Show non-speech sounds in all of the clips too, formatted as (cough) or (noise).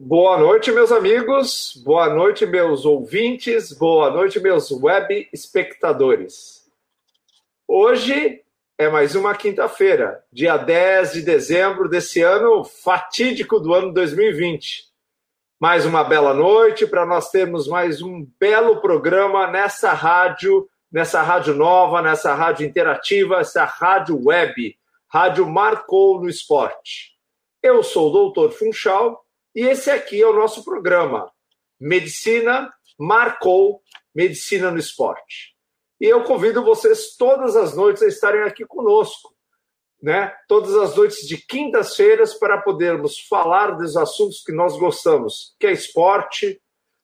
Boa noite, meus amigos, boa noite, meus ouvintes, boa noite, meus web espectadores. Hoje é mais uma quinta-feira, dia 10 de dezembro desse ano fatídico do ano 2020. Mais uma bela noite para nós termos mais um belo programa nessa rádio, nessa rádio nova, nessa rádio interativa, essa rádio web, Rádio Marcou no Esporte. Eu sou o doutor Funchal e esse aqui é o nosso programa, Medicina Marcou, Medicina no Esporte. E eu convido vocês todas as noites a estarem aqui conosco, né? Todas as noites de quintas-feiras para podermos falar dos assuntos que nós gostamos, que é esporte,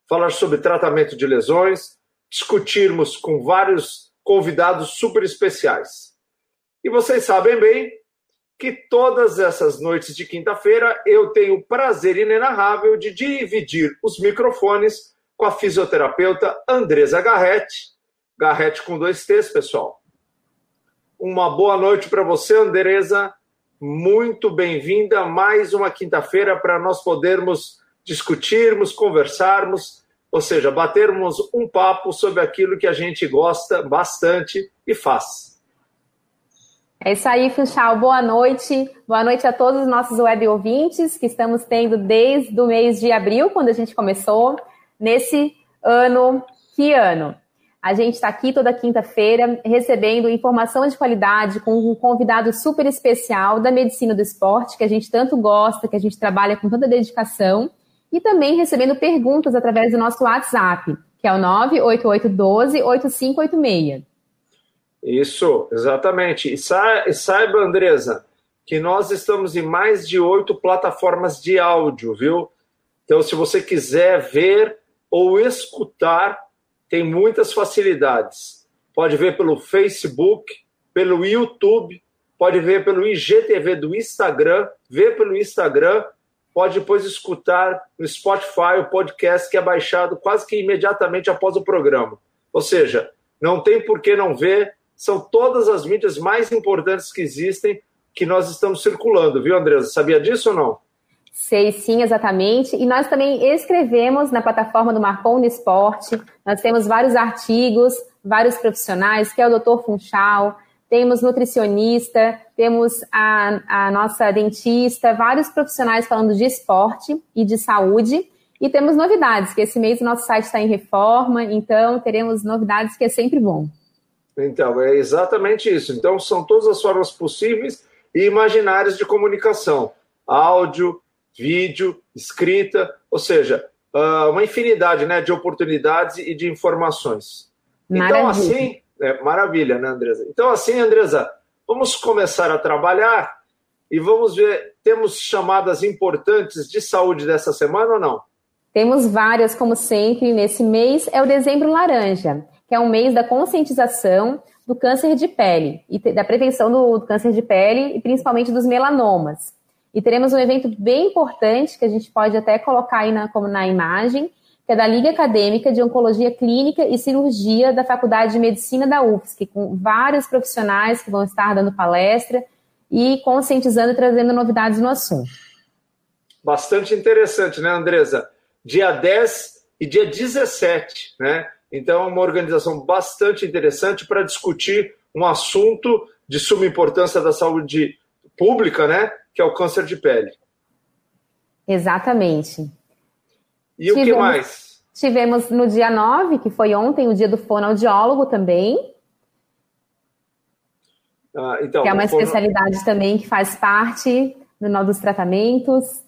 falar sobre tratamento de lesões, discutirmos com vários convidados super especiais. E vocês sabem bem que todas essas noites de quinta-feira eu tenho o prazer inenarrável de dividir os microfones com a fisioterapeuta Andresa Garretti. Garretti com dois T's, pessoal. Uma boa noite para você, Andresa. Muito bem-vinda mais uma quinta-feira para nós podermos discutirmos, conversarmos, ou seja, batermos um papo sobre aquilo que a gente gosta bastante e faz. É isso aí, Funchal. Boa noite. Boa noite a todos os nossos web ouvintes que estamos tendo desde o mês de abril, quando a gente começou, nesse ano. Que ano? A gente está aqui toda quinta-feira recebendo informação de qualidade com um convidado super especial da medicina do esporte, que a gente tanto gosta, que a gente trabalha com tanta dedicação, e também recebendo perguntas através do nosso WhatsApp, que é o 98812 8586. Isso, exatamente. E, sa saiba, Andresa, que nós estamos em mais de oito plataformas de áudio, viu? Então, se você quiser ver ou escutar, tem muitas facilidades. Pode ver pelo Facebook, pelo YouTube, pode ver pelo IGTV do Instagram, ver pelo Instagram, pode depois escutar no Spotify o podcast que é baixado quase que imediatamente após o programa. Ou seja, não tem por que não ver são todas as mídias mais importantes que existem que nós estamos circulando, viu, Andresa? Sabia disso ou não? Sei sim, exatamente. E nós também escrevemos na plataforma do Marcon no Esporte. Nós temos vários artigos, vários profissionais, que é o Dr. Funchal, temos nutricionista, temos a, a nossa dentista, vários profissionais falando de esporte e de saúde. E temos novidades, que esse mês o nosso site está em reforma, então teremos novidades que é sempre bom. Então, é exatamente isso. Então, são todas as formas possíveis e imaginárias de comunicação: áudio, vídeo, escrita, ou seja, ah, uma infinidade né, de oportunidades e de informações. Então, maravilha. Então, assim, é, maravilha, né, Andresa? Então, assim, Andresa, vamos começar a trabalhar e vamos ver, temos chamadas importantes de saúde dessa semana ou não? Temos várias, como sempre, nesse mês, é o dezembro laranja que é um mês da conscientização do câncer de pele e da prevenção do, câncer de pele e principalmente dos melanomas. E teremos um evento bem importante que a gente pode até colocar aí na, como na imagem, que é da Liga Acadêmica de Oncologia Clínica e Cirurgia da Faculdade de Medicina da UFSC, com vários profissionais que vão estar dando palestra e conscientizando e trazendo novidades no assunto. Bastante interessante, né, Andresa? Dia 10 e dia 17, né? Então, é uma organização bastante interessante para discutir um assunto de suma importância da saúde pública, né? Que é o câncer de pele. Exatamente. E tivemos, o que mais? Tivemos no dia 9, que foi ontem, o dia do fonoaudiólogo também. Ah, então, que é uma fono... especialidade também que faz parte do, dos tratamentos.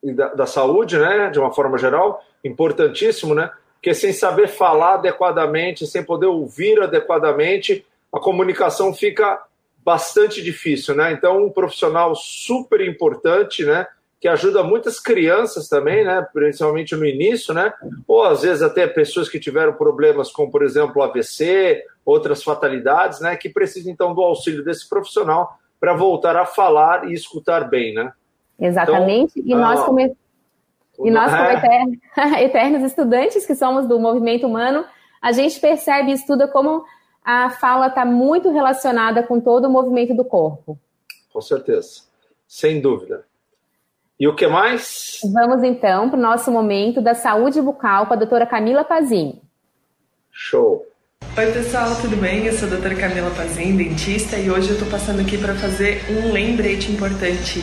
E da, da saúde, né? De uma forma geral, importantíssimo, né? Porque sem saber falar adequadamente, sem poder ouvir adequadamente, a comunicação fica bastante difícil, né? Então, um profissional super importante, né? Que ajuda muitas crianças também, né? Principalmente no início, né? Ou às vezes até pessoas que tiveram problemas como, por exemplo, AVC, outras fatalidades, né? Que precisam então do auxílio desse profissional para voltar a falar e escutar bem, né? Exatamente. Então, e nós, ah, come e nós, como (laughs) eternos, (laughs) eternos estudantes que somos do movimento humano, a gente percebe e estuda como a fala está muito relacionada com todo o movimento do corpo. Com certeza, sem dúvida. E o que mais? Vamos então para o nosso momento da saúde bucal com a doutora Camila Pazin. Show! Oi pessoal, tudo bem? Eu sou a doutora Camila Pazin, dentista, e hoje eu estou passando aqui para fazer um lembrete importante.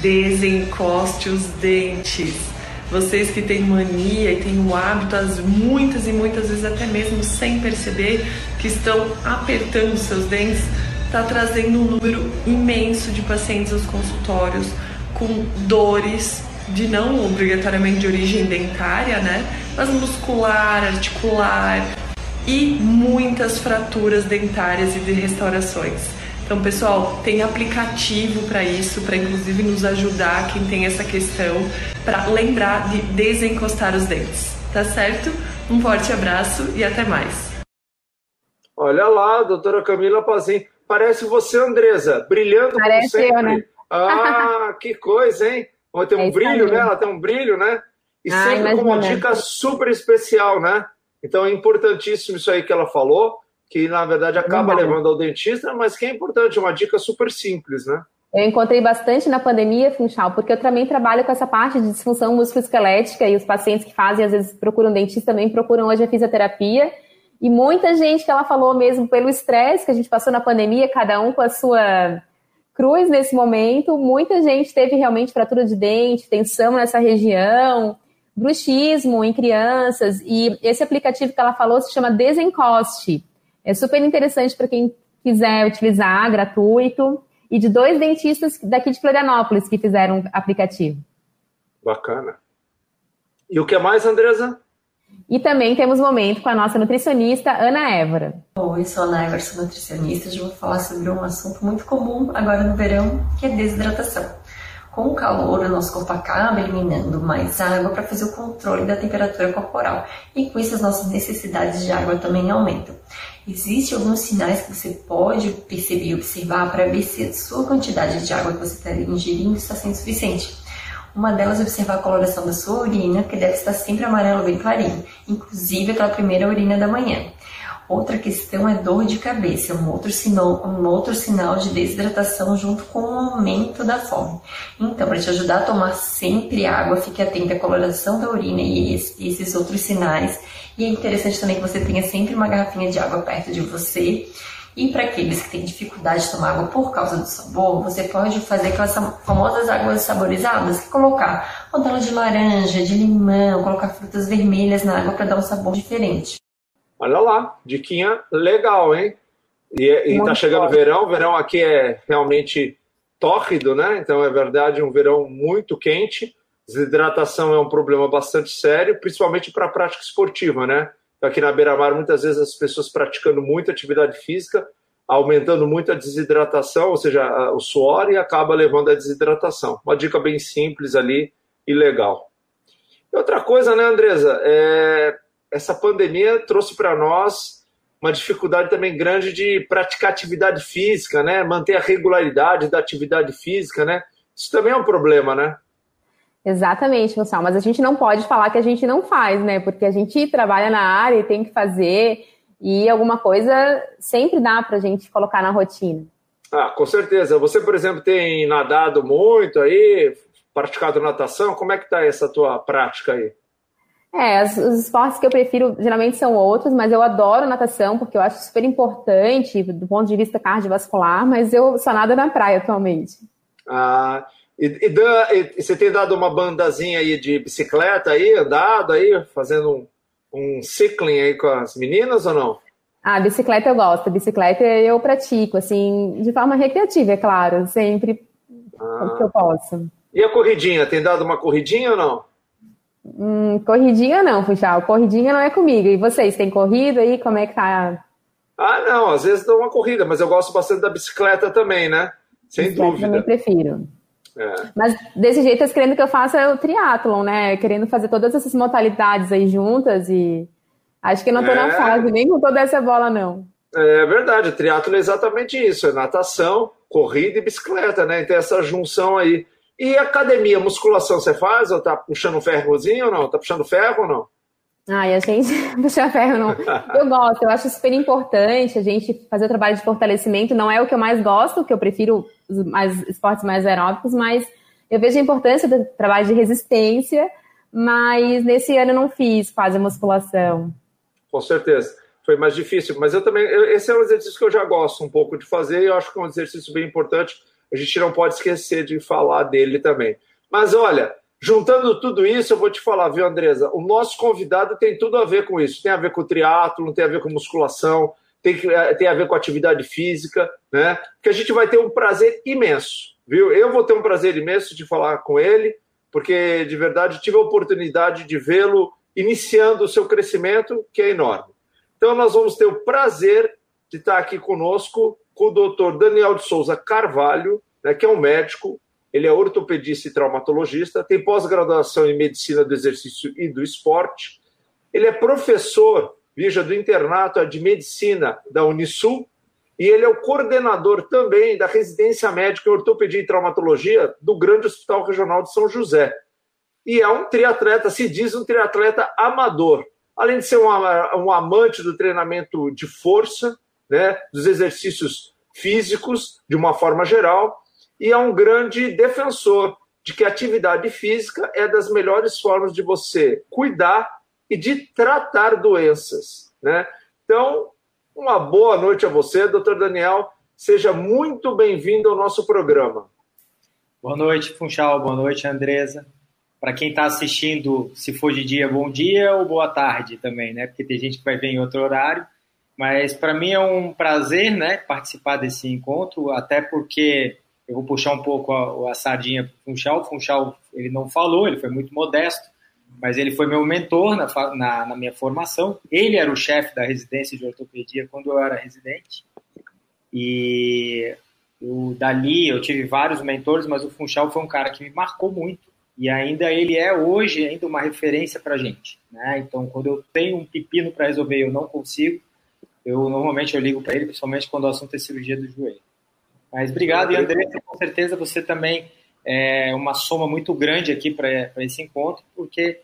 Desencoste os dentes. Vocês que têm mania e têm o hábito, as muitas e muitas vezes até mesmo sem perceber, que estão apertando seus dentes, está trazendo um número imenso de pacientes aos consultórios com dores de não obrigatoriamente de origem dentária, né? Mas muscular, articular e muitas fraturas dentárias e de restaurações. Então, pessoal, tem aplicativo para isso, para inclusive nos ajudar quem tem essa questão, para lembrar de desencostar os dentes, tá certo? Um forte abraço e até mais. Olha lá, doutora Camila Pazin. Parece você, Andresa, brilhando Parece como sempre. Eu, né? Ah, que coisa, hein? Tem um é brilho, né? Ela tem um brilho, né? E ah, sempre com uma dica super especial, né? Então é importantíssimo isso aí que ela falou, que na verdade acaba levando ao dentista, mas que é importante, uma dica super simples, né? Eu encontrei bastante na pandemia, Funchal, porque eu também trabalho com essa parte de disfunção musculoesquelética e os pacientes que fazem, às vezes, procuram dentista também procuram hoje a fisioterapia. E muita gente que ela falou mesmo pelo estresse que a gente passou na pandemia, cada um com a sua cruz nesse momento, muita gente teve realmente fratura de dente, tensão nessa região, bruxismo em crianças, e esse aplicativo que ela falou se chama Desencoste. É super interessante para quem quiser utilizar, gratuito, e de dois dentistas daqui de Florianópolis que fizeram o aplicativo. Bacana. E o que mais, Andresa? E também temos um momento com a nossa nutricionista, Ana Évora. Oi, sou a Ana Évora, sou nutricionista. Hoje vou falar sobre um assunto muito comum agora no verão, que é desidratação. Com o calor, o nosso corpo acaba eliminando mais água para fazer o controle da temperatura corporal. E com isso, as nossas necessidades de água também aumentam. Existem alguns sinais que você pode perceber e observar para ver se a sua quantidade de água que você está ingerindo está sendo suficiente. Uma delas é observar a coloração da sua urina, que deve estar sempre amarelo bem clarinho, inclusive aquela primeira urina da manhã. Outra questão é dor de cabeça, um outro, sinal, um outro sinal de desidratação junto com o aumento da fome. Então, para te ajudar a tomar sempre água, fique atento à coloração da urina e esses outros sinais. E é interessante também que você tenha sempre uma garrafinha de água perto de você e para aqueles que têm dificuldade de tomar água por causa do sabor, você pode fazer aquelas famosas águas saborizadas, que colocar rodela de laranja, de limão, colocar frutas vermelhas na água para dar um sabor diferente. Olha lá, diquinha legal, hein? E, e tá chegando o verão, o verão aqui é realmente tórrido, né? Então é verdade, um verão muito quente. Desidratação é um problema bastante sério, principalmente para a prática esportiva, né? aqui na beira-mar, muitas vezes as pessoas praticando muita atividade física, aumentando muito a desidratação, ou seja, o suor, e acaba levando à desidratação. Uma dica bem simples ali e legal. E outra coisa, né, Andresa? É, essa pandemia trouxe para nós uma dificuldade também grande de praticar atividade física, né? Manter a regularidade da atividade física, né? Isso também é um problema, né? Exatamente, Gonçalo. Mas a gente não pode falar que a gente não faz, né? Porque a gente trabalha na área e tem que fazer, e alguma coisa sempre dá para a gente colocar na rotina. Ah, com certeza. Você, por exemplo, tem nadado muito aí, praticado natação. Como é que está essa tua prática aí? É, os, os esportes que eu prefiro geralmente são outros, mas eu adoro natação porque eu acho super importante do ponto de vista cardiovascular, mas eu só nado na praia atualmente. Ah, e, e, Dan, e, você tem dado uma bandazinha aí de bicicleta aí, andado aí, fazendo um, um cycling aí com as meninas ou não? Ah, bicicleta eu gosto, bicicleta eu pratico, assim, de forma recreativa, é claro, sempre ah. que eu posso. E a corridinha, tem dado uma corridinha ou não? Hum, corridinha não, Funchal, corridinha não é comigo. E vocês, têm corrido aí, como é que tá? Ah, não, às vezes dou uma corrida, mas eu gosto bastante da bicicleta também, né? Sem bicicleta dúvida. Eu também prefiro. É. Mas desse jeito, eles querendo que eu faça o triatlon, né? Querendo fazer todas essas modalidades aí juntas e acho que não tô é. na fase nem com toda essa bola, não. É verdade, o triatlo é exatamente isso, é natação, corrida e bicicleta, né? Então essa junção aí. E academia, musculação você faz? Ou tá puxando ferrozinho ou não? Tá puxando ferro ou não? Ai, a gente (laughs) puxar ferro não. Eu gosto, eu acho super importante a gente fazer o trabalho de fortalecimento. Não é o que eu mais gosto, que eu prefiro os mais, esportes mais aeróbicos, mas Eu vejo a importância do trabalho de resistência, mas nesse ano eu não fiz quase musculação. Com certeza. Foi mais difícil, mas eu também. Eu, esse é um exercício que eu já gosto um pouco de fazer e eu acho que é um exercício bem importante. A gente não pode esquecer de falar dele também. Mas olha, juntando tudo isso, eu vou te falar, viu, Andresa? O nosso convidado tem tudo a ver com isso. Tem a ver com triatlo, tem a ver com musculação, tem, eh, tem a ver com atividade física, né? Que a gente vai ter um prazer imenso, viu? Eu vou ter um prazer imenso de falar com ele, porque de verdade tive a oportunidade de vê-lo iniciando o seu crescimento, que é enorme. Então, nós vamos ter o prazer de estar aqui conosco com o doutor Daniel de Souza Carvalho, né, que é um médico, ele é ortopedista e traumatologista, tem pós-graduação em medicina do exercício e do esporte. Ele é professor, veja, do internato de medicina da Unisul, e ele é o coordenador também da residência médica em ortopedia e traumatologia do Grande Hospital Regional de São José. E é um triatleta, se diz um triatleta amador além de ser um, um amante do treinamento de força, né, dos exercícios físicos, de uma forma geral, e é um grande defensor de que a atividade física é das melhores formas de você cuidar e de tratar doenças. Né? Então, uma boa noite a você, doutor Daniel. Seja muito bem-vindo ao nosso programa. Boa noite, Funchal. Boa noite, Andresa para quem está assistindo, se for de dia, bom dia ou boa tarde também, né? Porque tem gente que vai ver em outro horário. Mas para mim é um prazer, né, participar desse encontro, até porque eu vou puxar um pouco a, a sardinha para o Funchal. O Funchal, ele não falou, ele foi muito modesto, mas ele foi meu mentor na, na, na minha formação. Ele era o chefe da residência de ortopedia quando eu era residente. E dali eu tive vários mentores, mas o Funchal foi um cara que me marcou muito e ainda ele é hoje ainda uma referência para a gente. Né? Então, quando eu tenho um pepino para resolver eu não consigo, eu normalmente eu ligo para ele, principalmente quando o assunto é cirurgia do joelho. Mas obrigado, e André, com certeza você também é uma soma muito grande aqui para esse encontro, porque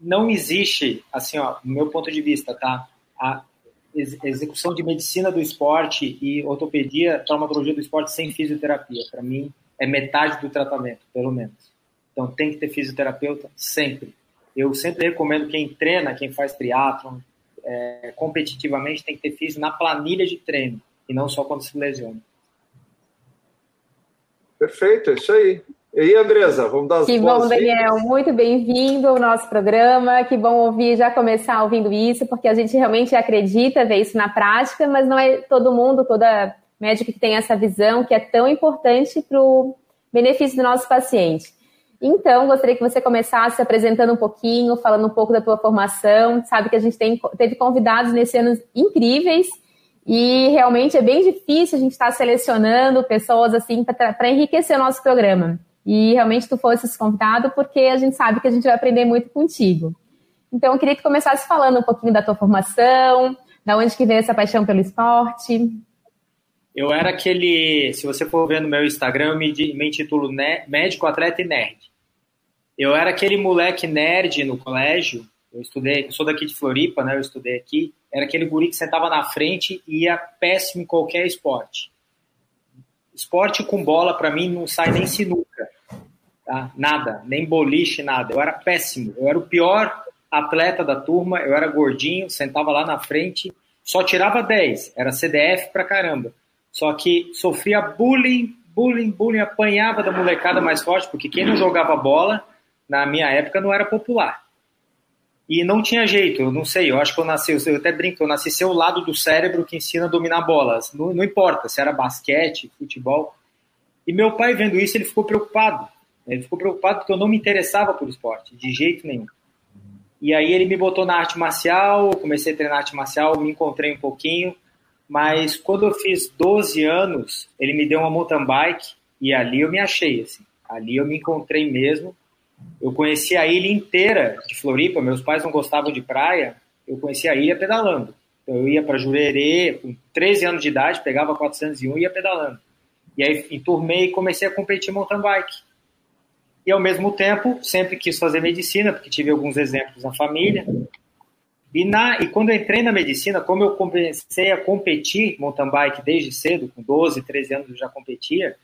não existe, assim, ó, no meu ponto de vista, tá? A execução de medicina do esporte e ortopedia, traumatologia do esporte sem fisioterapia, para mim, é metade do tratamento, pelo menos. Então tem que ter fisioterapeuta sempre. Eu sempre recomendo quem treina, quem faz triatlon, é, competitivamente tem que ter fisio na planilha de treino e não só quando se lesiona. Perfeito, é isso aí. E aí, Andresa, vamos dar as Que bom, Daniel, muito bem-vindo ao nosso programa. Que bom ouvir, já começar ouvindo isso, porque a gente realmente acredita ver isso na prática, mas não é todo mundo, toda médico que tem essa visão que é tão importante para o benefício do nosso paciente. Então, gostaria que você começasse apresentando um pouquinho, falando um pouco da tua formação. Sabe que a gente tem, teve convidados nesse ano incríveis e realmente é bem difícil a gente estar selecionando pessoas assim para enriquecer o nosso programa. E realmente tu fosse esse convidado porque a gente sabe que a gente vai aprender muito contigo. Então, eu queria que começasse falando um pouquinho da tua formação, da onde que veio essa paixão pelo esporte. Eu era aquele, se você for ver no meu Instagram, eu me, me intitulo médico, atleta e nerd. Eu era aquele moleque nerd no colégio, eu estudei, eu sou daqui de Floripa, né, eu estudei aqui, era aquele guri que sentava na frente e ia péssimo em qualquer esporte. Esporte com bola, para mim, não sai nem sinuca, tá? nada, nem boliche, nada. Eu era péssimo, eu era o pior atleta da turma, eu era gordinho, sentava lá na frente, só tirava 10, era CDF pra caramba. Só que sofria bullying, bullying, bullying, apanhava da molecada mais forte, porque quem não jogava bola, na minha época, não era popular. E não tinha jeito, eu não sei, eu acho que eu nasci, eu até brinco, eu nasci ser o lado do cérebro que ensina a dominar bolas. Não, não importa se era basquete, futebol. E meu pai, vendo isso, ele ficou preocupado. Ele ficou preocupado porque eu não me interessava por esporte, de jeito nenhum. E aí ele me botou na arte marcial, comecei a treinar arte marcial, me encontrei um pouquinho. Mas quando eu fiz 12 anos, ele me deu uma mountain bike e ali eu me achei, assim. Ali eu me encontrei mesmo. Eu conheci a ilha inteira de Floripa, meus pais não gostavam de praia, eu conheci a ilha pedalando. Então eu ia para Jurerê, com 13 anos de idade, pegava 401 e ia pedalando. E aí enturmei e comecei a competir mountain bike. E ao mesmo tempo, sempre quis fazer medicina, porque tive alguns exemplos na família. E, na, e quando eu entrei na medicina, como eu comecei a competir mountain bike desde cedo, com 12, 13 anos eu já competia,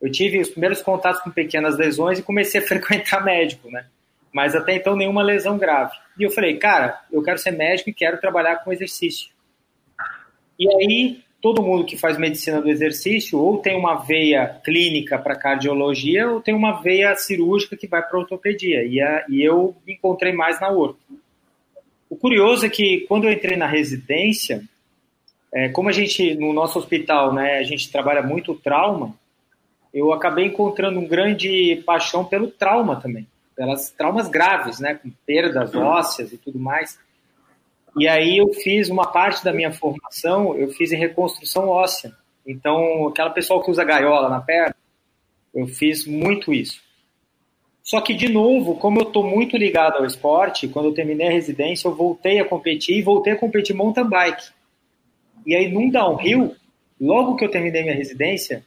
eu tive os primeiros contatos com pequenas lesões e comecei a (laughs) frequentar médico, né? Mas até então nenhuma lesão grave. E eu falei, cara, eu quero ser médico e quero trabalhar com exercício. E aí, todo mundo que faz medicina do exercício ou tem uma veia clínica para cardiologia ou tem uma veia cirúrgica que vai para ortopedia. E, a, e eu me encontrei mais na orto. O curioso é que quando eu entrei na residência, é, como a gente, no nosso hospital, né, a gente trabalha muito trauma, eu acabei encontrando um grande paixão pelo trauma também, pelas traumas graves, né, com perdas ósseas e tudo mais. E aí eu fiz uma parte da minha formação, eu fiz em reconstrução óssea. Então, aquela pessoa que usa gaiola na perna, eu fiz muito isso. Só que, de novo, como eu estou muito ligado ao esporte, quando eu terminei a residência, eu voltei a competir e voltei a competir mountain bike. E aí, num downhill, logo que eu terminei minha residência,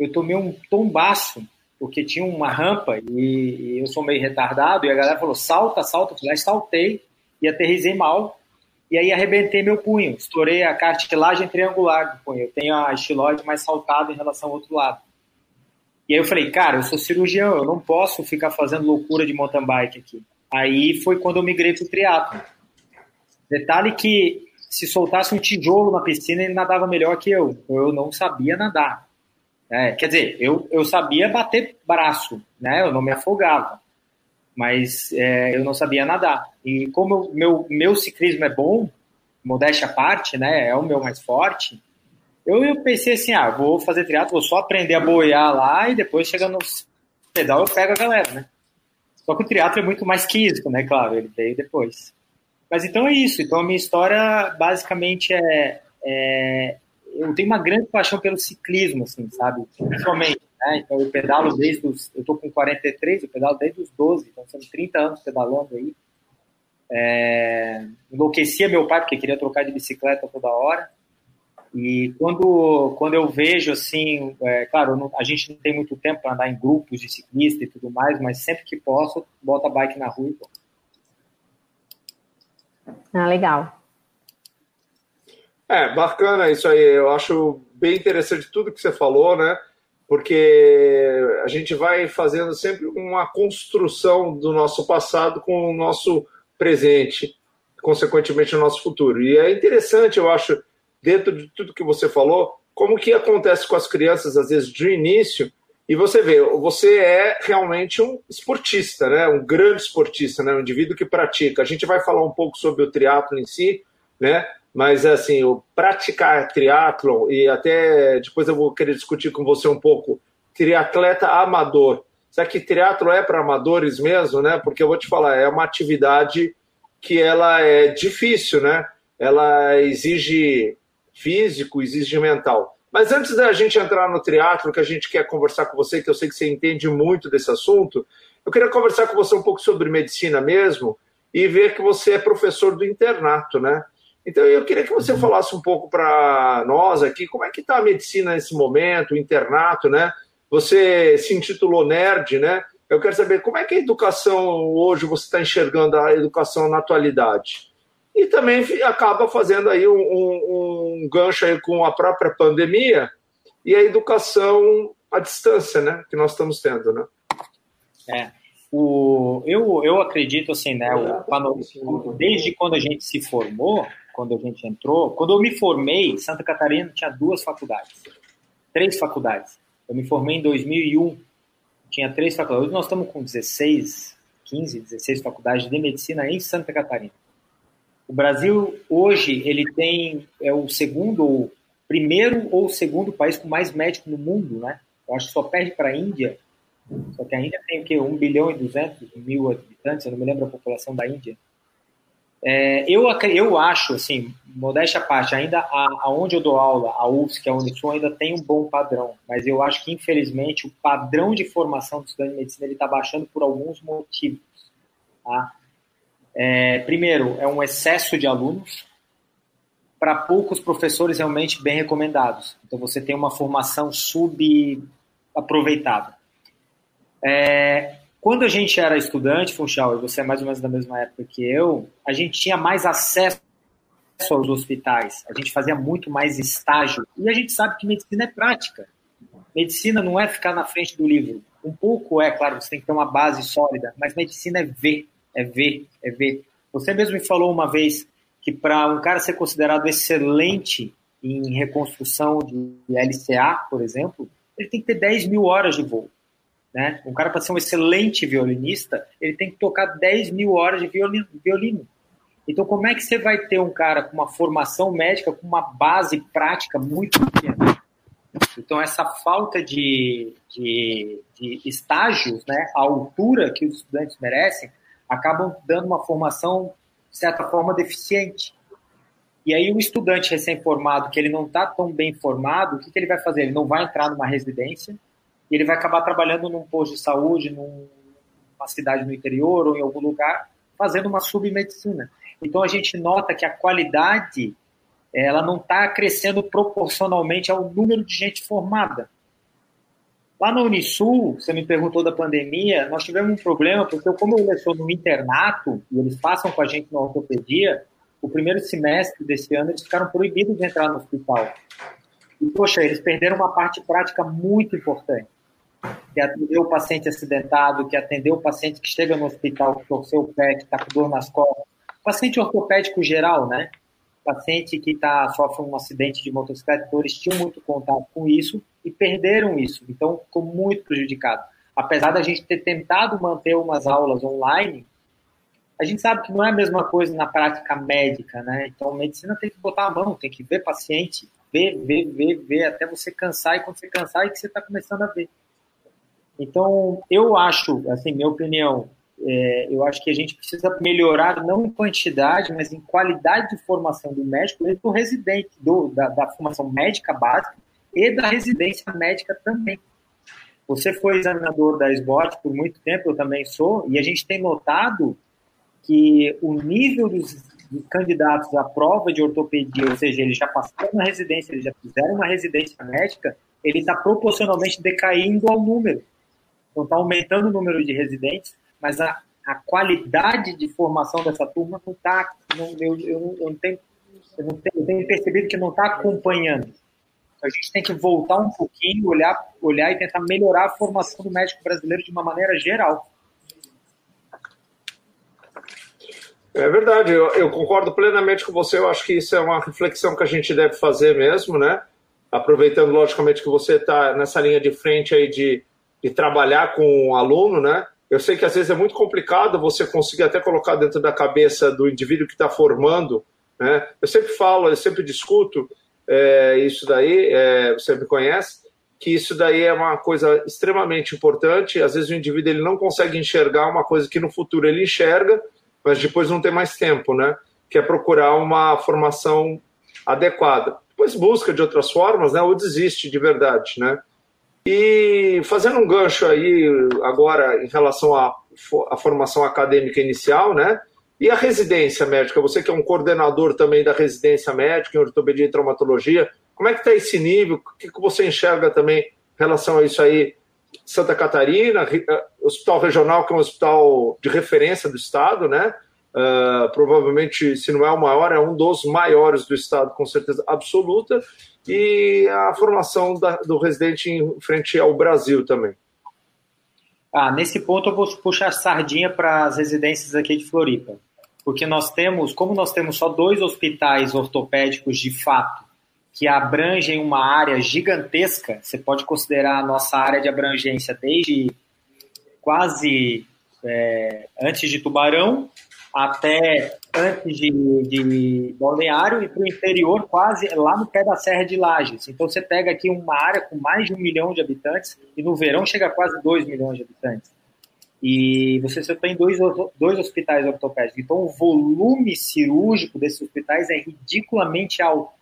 eu tomei um tombaço, porque tinha uma rampa e, eu sou meio retardado, e a galera falou, salta, salta, eu falei, saltei e aterrisei mal, e aí arrebentei meu punho, estourei a cartilagem triangular do punho, eu tenho a estiloide mais saltada em relação ao outro lado. E aí eu falei, cara, eu sou cirurgião, eu não posso ficar fazendo loucura de mountain bike aqui. Aí foi quando eu migrei pro triatlo. Detalhe que se soltasse um tijolo na piscina, ele nadava melhor que eu. Eu não sabia nadar. É, quer dizer, eu, eu sabia bater braço, né? Eu não me afogava, mas é, eu não sabia nadar. E como meu, meu ciclismo é bom, modéstia à parte, né? É o meu mais forte. Eu, eu pensei assim, ah, vou fazer triatlo, vou só aprender a boiar lá e depois chegando no pedal eu pego a galera, né? Só que o triatlo é muito mais que isso, né? Claro, ele veio depois. Mas então é isso. Então a minha história basicamente é, é eu tenho uma grande paixão pelo ciclismo, assim, sabe? Principalmente, né? Então eu pedalo desde os. Eu tô com 43, eu pedalo desde os 12, então são 30 anos pedalando aí. É, enlouquecia meu pai porque queria trocar de bicicleta toda hora. E quando, quando eu vejo assim, é, claro, não, a gente não tem muito tempo para andar em grupos de ciclista e tudo mais, mas sempre que posso, bota a bike na rua e pô. Ah, legal. É, bacana isso aí. Eu acho bem interessante tudo que você falou, né? Porque a gente vai fazendo sempre uma construção do nosso passado com o nosso presente, consequentemente o nosso futuro. E é interessante, eu acho, dentro de tudo que você falou, como que acontece com as crianças, às vezes, de início, e você vê, você é realmente um esportista, né? um grande esportista, né? um indivíduo que pratica. A gente vai falar um pouco sobre o triatlo em si, né? mas assim, o praticar triatlo, e até depois eu vou querer discutir com você um pouco, triatleta amador. Será que triatlo é para amadores mesmo, né? Porque eu vou te falar, é uma atividade que ela é difícil, né? Ela exige físico, exige mental. Mas antes da gente entrar no triatlo, que a gente quer conversar com você, que eu sei que você entende muito desse assunto, eu queria conversar com você um pouco sobre medicina mesmo e ver que você é professor do internato, né? Então eu queria que você uhum. falasse um pouco para nós aqui como é que está a medicina nesse momento, o internato, né? Você se intitulou nerd, né? Eu quero saber como é que a educação hoje você está enxergando a educação na atualidade e também acaba fazendo aí um, um, um gancho aí com a própria pandemia e a educação à distância, né, que nós estamos tendo, né? É. O, eu, eu acredito assim, né, o, desde quando a gente se formou, quando a gente entrou, quando eu me formei, Santa Catarina tinha duas faculdades, três faculdades. Eu me formei em 2001, tinha três faculdades. Hoje nós estamos com 16, 15, 16 faculdades de medicina em Santa Catarina. O Brasil hoje ele tem é o segundo ou primeiro ou segundo país com mais médicos no mundo, né? Eu acho que só perde para a Índia. Só que a Índia tem o quê? 1 bilhão e 200 mil habitantes, eu não me lembro a população da Índia. É, eu, eu acho, assim, modéstia à parte, ainda a, aonde eu dou aula, a UFS, que é a Unisul, ainda tem um bom padrão, mas eu acho que, infelizmente, o padrão de formação do estudante de medicina está baixando por alguns motivos. Tá? É, primeiro, é um excesso de alunos para poucos professores realmente bem recomendados. Então, você tem uma formação subaproveitada. É, quando a gente era estudante, Funchal, e você é mais ou menos da mesma época que eu, a gente tinha mais acesso aos hospitais, a gente fazia muito mais estágio, e a gente sabe que medicina é prática. Medicina não é ficar na frente do livro. Um pouco é, claro, você tem que ter uma base sólida, mas medicina é ver, é ver, é ver. Você mesmo me falou uma vez que para um cara ser considerado excelente em reconstrução de LCA, por exemplo, ele tem que ter 10 mil horas de voo. Né? Um cara, para ser um excelente violinista, ele tem que tocar 10 mil horas de violino. Então, como é que você vai ter um cara com uma formação médica, com uma base prática muito pequena? Então, essa falta de, de, de estágios, né, à altura que os estudantes merecem, acabam dando uma formação, de certa forma, deficiente. E aí, o estudante recém-formado, que ele não está tão bem formado, o que, que ele vai fazer? Ele não vai entrar numa residência, e ele vai acabar trabalhando num posto de saúde, numa cidade no interior ou em algum lugar, fazendo uma submedicina. Então a gente nota que a qualidade ela não está crescendo proporcionalmente ao número de gente formada. Lá na Unisul, você me perguntou da pandemia, nós tivemos um problema, porque como eu estou no internato, e eles passam com a gente na ortopedia, o primeiro semestre desse ano eles ficaram proibidos de entrar no hospital. E, poxa, eles perderam uma parte prática muito importante que atendeu o paciente acidentado, que atendeu o paciente que chega no hospital, que torceu o pé, que está com dor nas costas, paciente ortopédico geral, né? Paciente que tá, sofre um acidente de motocicleta, então eles tinham muito contato com isso e perderam isso, então ficou muito prejudicado. Apesar da gente ter tentado manter umas aulas online, a gente sabe que não é a mesma coisa na prática médica, né? Então, a medicina tem que botar a mão, tem que ver paciente, ver, ver, ver, ver, até você cansar, e quando você cansar, é que você está começando a ver. Então, eu acho, assim, minha opinião, é, eu acho que a gente precisa melhorar não em quantidade, mas em qualidade de formação do médico e do residente, do, da, da formação médica básica e da residência médica também. Você foi examinador da SBOT por muito tempo, eu também sou, e a gente tem notado que o nível dos, dos candidatos à prova de ortopedia, ou seja, eles já passaram na residência, eles já fizeram uma residência médica, ele está proporcionalmente decaindo ao número. Então, está aumentando o número de residentes, mas a, a qualidade de formação dessa turma não está. Eu, eu, eu, não eu, eu tenho percebido que não está acompanhando. A gente tem que voltar um pouquinho, olhar, olhar e tentar melhorar a formação do médico brasileiro de uma maneira geral. É verdade, eu, eu, concordo plenamente com você. Eu acho que isso é uma reflexão que a gente deve fazer mesmo, né? Aproveitando, logicamente, que você está nessa linha de frente aí de e trabalhar com o aluno, né? Eu sei que às vezes é muito complicado você conseguir até colocar dentro da cabeça do indivíduo que está formando, né? Eu sempre falo, eu sempre discuto é, isso daí, é, você me conhece, que isso daí é uma coisa extremamente importante. Às vezes o indivíduo ele não consegue enxergar uma coisa que no futuro ele enxerga, mas depois não tem mais tempo, né? Que é procurar uma formação adequada. Depois busca de outras formas, né? Ou desiste de verdade, né? E fazendo um gancho aí agora em relação à, à formação acadêmica inicial, né? E a residência médica? Você que é um coordenador também da residência médica em ortopedia e traumatologia, como é que está esse nível? O que, você enxerga também em relação a isso aí? Santa Catarina, eh, Hospital Regional, que é um hospital de referência do Estado, né? Uh, provavelmente, se não é o maior, é um dos maiores do Estado, com certeza absoluta e a formação da, do residente em frente ao Brasil também. Ah, nesse ponto eu vou puxar sardinha para as residências aqui de Floripa, porque nós temos, como nós temos só dois hospitais ortopédicos de fato que abrangem uma área gigantesca, você pode considerar a nossa área de abrangência desde quase é, antes de Tubarão até antes de, de Balneário e para o interior, quase lá no pé da Serra de Lages. Então você pega aqui uma área com mais de um milhão de habitantes e no verão chega a quase dois milhões de habitantes. E você só tem dois, dois hospitais ortopédicos. Então o volume cirúrgico desses hospitais é ridiculamente alto.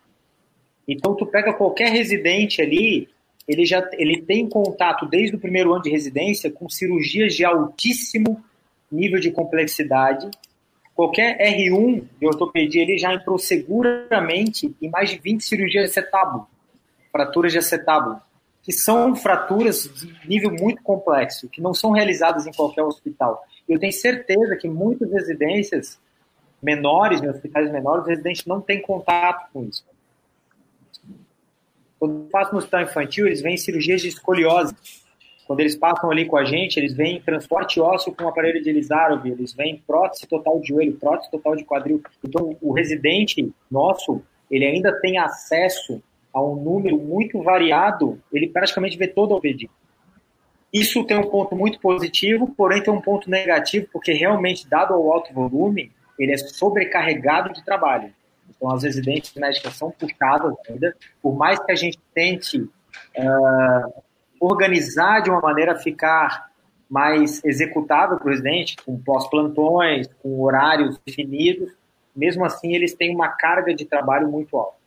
Então tu pega qualquer residente ali, ele já ele tem contato desde o primeiro ano de residência com cirurgias de altíssimo nível de complexidade Qualquer R1 de ortopedia ele já entrou seguramente em mais de 20 cirurgias de acetábulo, fraturas de acetábulo, que são fraturas de nível muito complexo, que não são realizadas em qualquer hospital. Eu tenho certeza que muitas residências menores, em hospitais menores, residentes não têm contato com isso. Quando passam no hospital infantil, eles vêm cirurgias de escoliose. Quando eles passam ali com a gente, eles vêm transporte ósseo com aparelho de Elizarov, eles vêm prótese total de joelho, prótese total de quadril. Então, o residente nosso, ele ainda tem acesso a um número muito variado, ele praticamente vê todo o OPD. Isso tem um ponto muito positivo, porém tem um ponto negativo, porque realmente, dado o alto volume, ele é sobrecarregado de trabalho. Então, as residências médicas são puxadas ainda, por mais que a gente tente uh, organizar de uma maneira a ficar mais executável para o residente, com pós-plantões, com horários definidos, mesmo assim eles têm uma carga de trabalho muito alta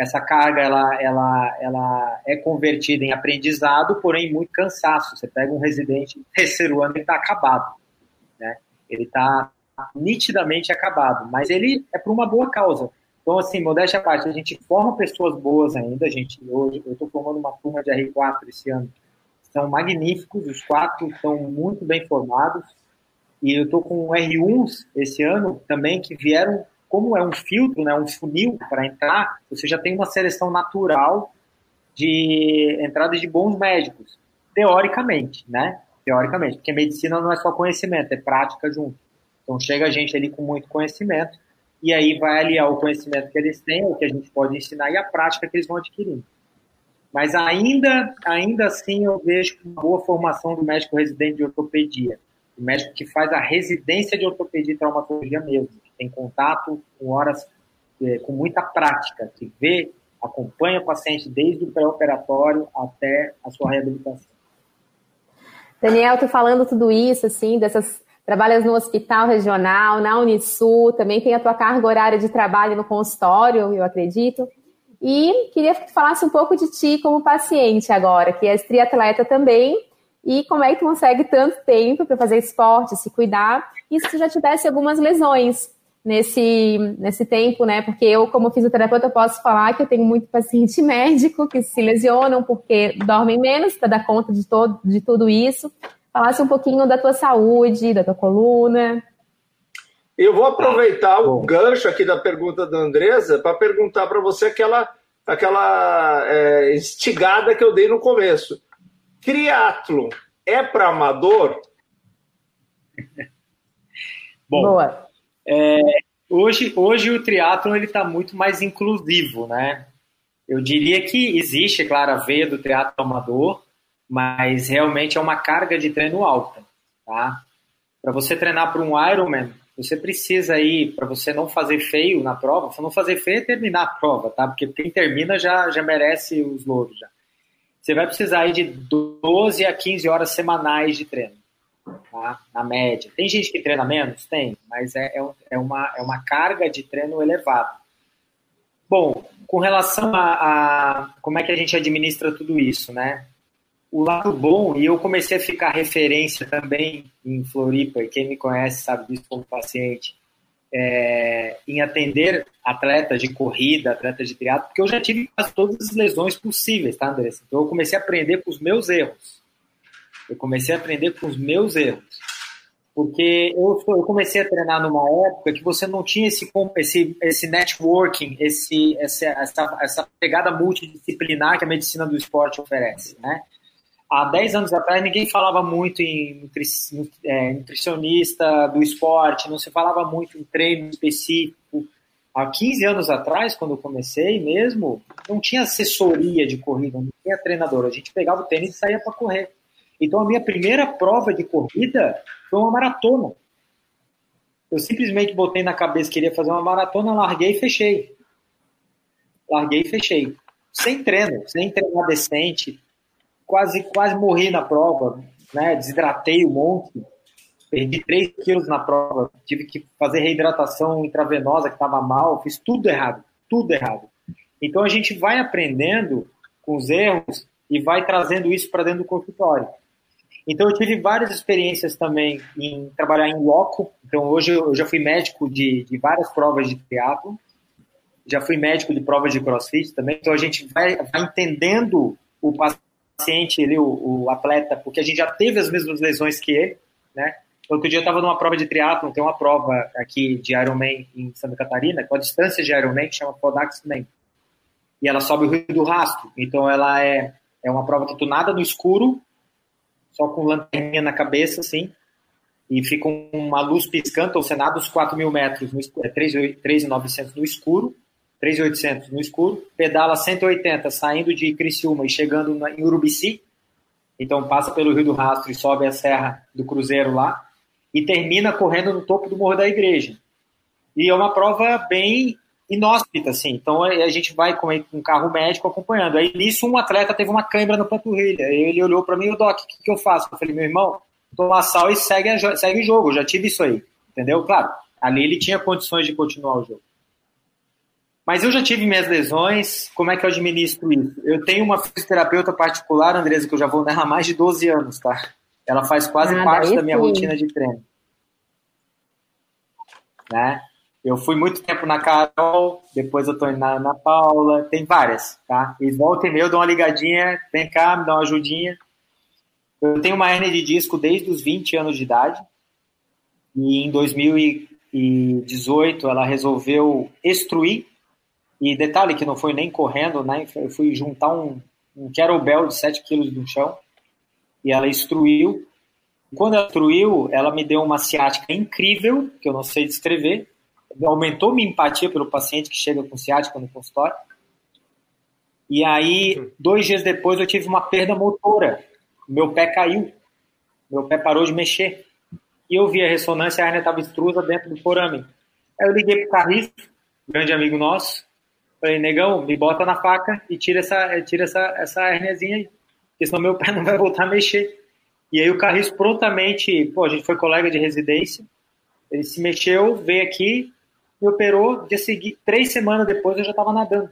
essa carga ela, ela, ela é convertida em aprendizado, porém muito cansaço. Você pega um residente terceiro ano e está acabado, né? Ele está nitidamente acabado, mas ele é por uma boa causa. Então, assim, modéstia à parte, a gente forma pessoas boas ainda. A gente hoje, eu estou formando uma turma de R4 esse ano. São magníficos, os quatro estão muito bem formados. E eu estou com R1s esse ano também que vieram como é um filtro, né, um funil para entrar, você já tem uma seleção natural de entrada de bons médicos, teoricamente, né? Teoricamente, porque medicina não é só conhecimento, é prática junto. Então chega a gente ali com muito conhecimento e aí vai aliar o conhecimento que eles têm, o que a gente pode ensinar e a prática que eles vão adquirindo. Mas ainda, ainda assim eu vejo uma boa formação do médico residente de ortopedia, o médico que faz a residência de ortopedia e traumatologia mesmo tem contato com horas, é, com muita prática, que vê, acompanha o paciente desde o pré-operatório até a sua reabilitação. Daniel, tu falando tudo isso, assim, dessas trabalhas no hospital regional, na Unisul, também tem a tua carga horária de trabalho no consultório, eu acredito. E queria que tu falasse um pouco de ti como paciente agora, que és triatleta também, e como é que tu consegue tanto tempo para fazer esporte, se cuidar, e se tu já tivesse algumas lesões, nesse, nesse tempo, né? Porque eu, como fisioterapeuta, posso falar que eu tenho muito paciente (laughs) médico que se lesionam porque dormem menos para dar conta de, todo, de tudo isso. Falasse um pouquinho da tua saúde, da tua coluna. Eu vou aproveitar o gancho aqui da pergunta da Andresa para perguntar para você aquela, aquela é, instigada que eu dei no começo. Triatlo é para amador? (laughs) Bom, Boa. É, hoje, hoje o triatlon ele está muito mais inclusivo, né? Eu diria que existe, é claro, a veia do triatlo amador, mas realmente é uma carga de treino alta, tá? Para você treinar para um Ironman, você precisa ir, para você não fazer feio na prova, para não fazer feio é terminar a prova, tá? Porque quem termina já, já merece os louros já. Você vai precisar ir de 12 a 15 horas semanais de treino tá? na média. Tem gente que treina menos? Tem, mas é, é, é, uma, é uma carga de treino elevada. Bom, com relação a, a, como é que a gente administra tudo isso, né? O lado bom, e eu comecei a ficar referência também em Floripa, e quem me conhece sabe disso como paciente, é, em atender atletas de corrida, atletas de triatlo, porque eu já tive quase todas as lesões possíveis, tá, Andressa? Então eu comecei a aprender com os meus erros. Eu comecei a aprender com os meus erros. Porque eu, eu comecei a treinar numa época que você não tinha esse, esse, esse networking, esse, essa, essa, essa pegada multidisciplinar que a medicina do esporte oferece, né? Há 10 anos atrás, ninguém falava muito em é, nutricionista do esporte, não se falava muito em treino específico. Há 15 anos atrás, quando eu comecei mesmo, não tinha assessoria de corrida, não tinha treinador. A gente pegava o tênis e saía para correr. Então, a minha primeira prova de corrida foi uma maratona. Eu simplesmente botei na cabeça que queria fazer uma maratona, larguei e fechei. Larguei e fechei. Sem treino, sem treinar decente. Quase, quase morri na prova, né? Desidratei um monte. Perdi 3 quilos na prova. Tive que fazer reidratação intravenosa que estava mal. Fiz tudo errado. Tudo errado. Então a gente vai aprendendo com os erros e vai trazendo isso para dentro do consultório. Então eu tive várias experiências também em trabalhar em loco. Então hoje eu já fui médico de, de várias provas de teatro, já fui médico de provas de crossfit também. Então a gente vai, vai entendendo o paciente, ele, o, o, atleta, porque a gente já teve as mesmas lesões que ele, né? Outro dia eu estava numa prova de triatlo, tem uma prova aqui de Ironman em Santa Catarina, com a distância de Ironman, que chama Podax Man. e ela sobe o Rio do Rastro. Então ela é, é uma prova que tu nada no escuro, só com lanterninha na cabeça, assim, e fica uma luz piscando, então você nada os 4 mil metros, no é 3.900 no escuro, 3.800 no escuro, pedala 180 saindo de Criciúma e chegando em Urubici, então passa pelo Rio do Rastro e sobe a Serra do Cruzeiro lá, e termina correndo no topo do Morro da Igreja. E é uma prova bem inóspita, assim. Então a gente vai com um carro médico acompanhando. Aí nisso um atleta teve uma câimbra na panturrilha. Ele olhou para mim, o Doc, o que, que, eu faço? Eu falei, meu irmão, toma sal e segue, a, segue o jogo. Eu já tive isso aí, entendeu? Claro, ali ele tinha condições de continuar o jogo. Mas eu já tive minhas lesões, como é que eu administro isso? Eu tenho uma fisioterapeuta particular, Andresa, que eu já vou nela há mais de 12 anos, tá? Ela faz quase ah, parte da minha sim. rotina de treino. Né? Eu fui muito tempo na Carol, depois eu tô na, na Paula, tem várias, tá? E volta e meia eu dou uma ligadinha, vem cá, me dá uma ajudinha. Eu tenho uma hernia de disco desde os 20 anos de idade. E em 2018 ela resolveu extruir. E detalhe que não foi nem correndo, né? Eu fui juntar um, um kettlebell de 7 quilos no chão. E ela extruiu. Quando ela extruiu, ela me deu uma ciática incrível, que eu não sei descrever aumentou minha empatia pelo paciente que chega com ciática no consultório. E aí, dois dias depois, eu tive uma perda motora. Meu pé caiu. Meu pé parou de mexer. E eu vi a ressonância, a hernia estava extrusa dentro do forame. Aí eu liguei pro Carriço, grande amigo nosso. Falei, negão, me bota na faca e tira essa, tira essa, essa herniazinha aí. Porque senão meu (laughs) pé não vai voltar a mexer. E aí o Carriço prontamente, pô, a gente foi colega de residência. Ele se mexeu, veio aqui, me operou, dia seguinte, três semanas depois eu já estava nadando.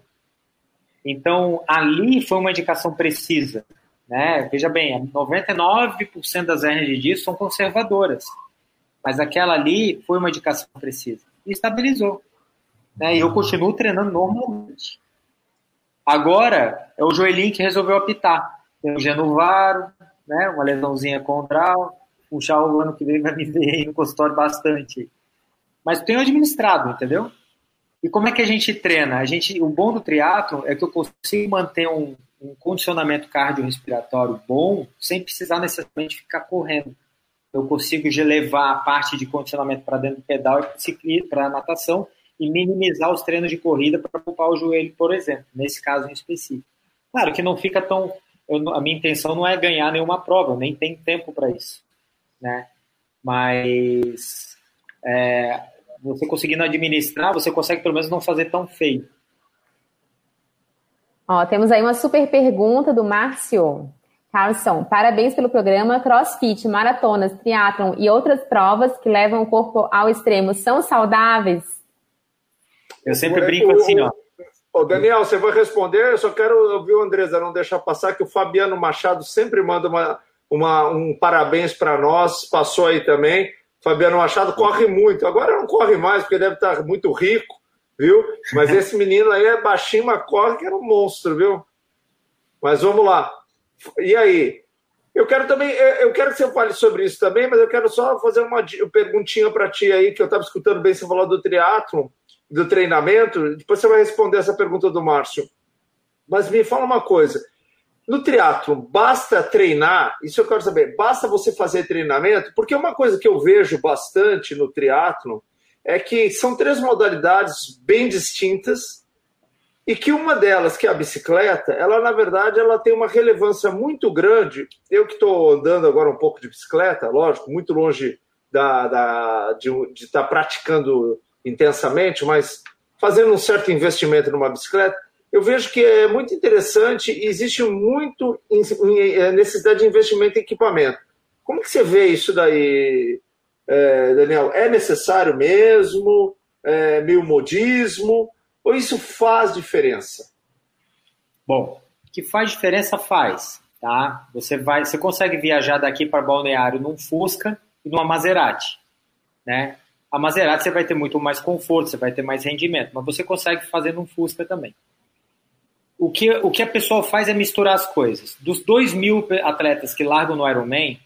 Então, ali foi uma indicação precisa. Né? Veja bem, 99% das hernias de disco são conservadoras. Mas aquela ali foi uma indicação precisa. E estabilizou. Né? E eu continuo treinando normalmente. Agora, é o joelhinho que resolveu apitar. Tem o Genuvaro, né? uma lesãozinha condral. O Chau, ano que vem, vai me ver aí no consultório bastante mas tenho administrado, entendeu? E como é que a gente treina? A gente, o bom do triatlo é que eu consigo manter um, um condicionamento cardiorrespiratório bom sem precisar necessariamente ficar correndo. Eu consigo levar a parte de condicionamento para dentro do pedal e para natação e minimizar os treinos de corrida para poupar o joelho, por exemplo, nesse caso em específico. Claro que não fica tão. Eu, a minha intenção não é ganhar nenhuma prova, nem tem tempo para isso, né? Mas é, você conseguindo administrar, você consegue pelo menos não fazer tão feio. Ó, temos aí uma super pergunta do Márcio Carlson. Parabéns pelo programa CrossFit, maratonas, triatlon e outras provas que levam o corpo ao extremo são saudáveis? Eu sempre brinco assim, ó. Ô, Daniel, você vai responder? Eu só quero ouvir o Andresa não deixar passar, que o Fabiano Machado sempre manda uma, uma um parabéns para nós, passou aí também. Fabiano Machado corre muito. Agora não corre mais, porque deve estar muito rico, viu? Mas esse (laughs) menino aí é baixinho, mas corre que era um monstro, viu? Mas vamos lá. E aí? Eu quero também, eu quero que você fale sobre isso também, mas eu quero só fazer uma perguntinha para ti aí, que eu estava escutando bem você falar do triatlo, do treinamento. Depois você vai responder essa pergunta do Márcio. Mas me fala uma coisa. No triatlo, basta treinar? Isso eu quero saber. Basta você fazer treinamento? Porque uma coisa que eu vejo bastante no triatlo é que são três modalidades bem distintas e que uma delas, que é a bicicleta, ela na verdade ela tem uma relevância muito grande. Eu que estou andando agora um pouco de bicicleta, lógico, muito longe da, da de estar tá praticando intensamente, mas fazendo um certo investimento numa bicicleta eu vejo que é muito interessante e existe muito é, necessidade de investimento em equipamento. Como que você vê isso daí, é, Daniel? É necessário mesmo? É meio modismo? Ou isso faz diferença? Bom, que faz diferença faz, tá? Você vai, você consegue viajar daqui para Balneário num Fusca e numa Maserati, né? A Maserati você vai ter muito mais conforto, você vai ter mais rendimento, mas você consegue fazer num Fusca também o que, o que a pessoa faz é misturar as coisas. Dos 2 mil atletas que largam no Ironman,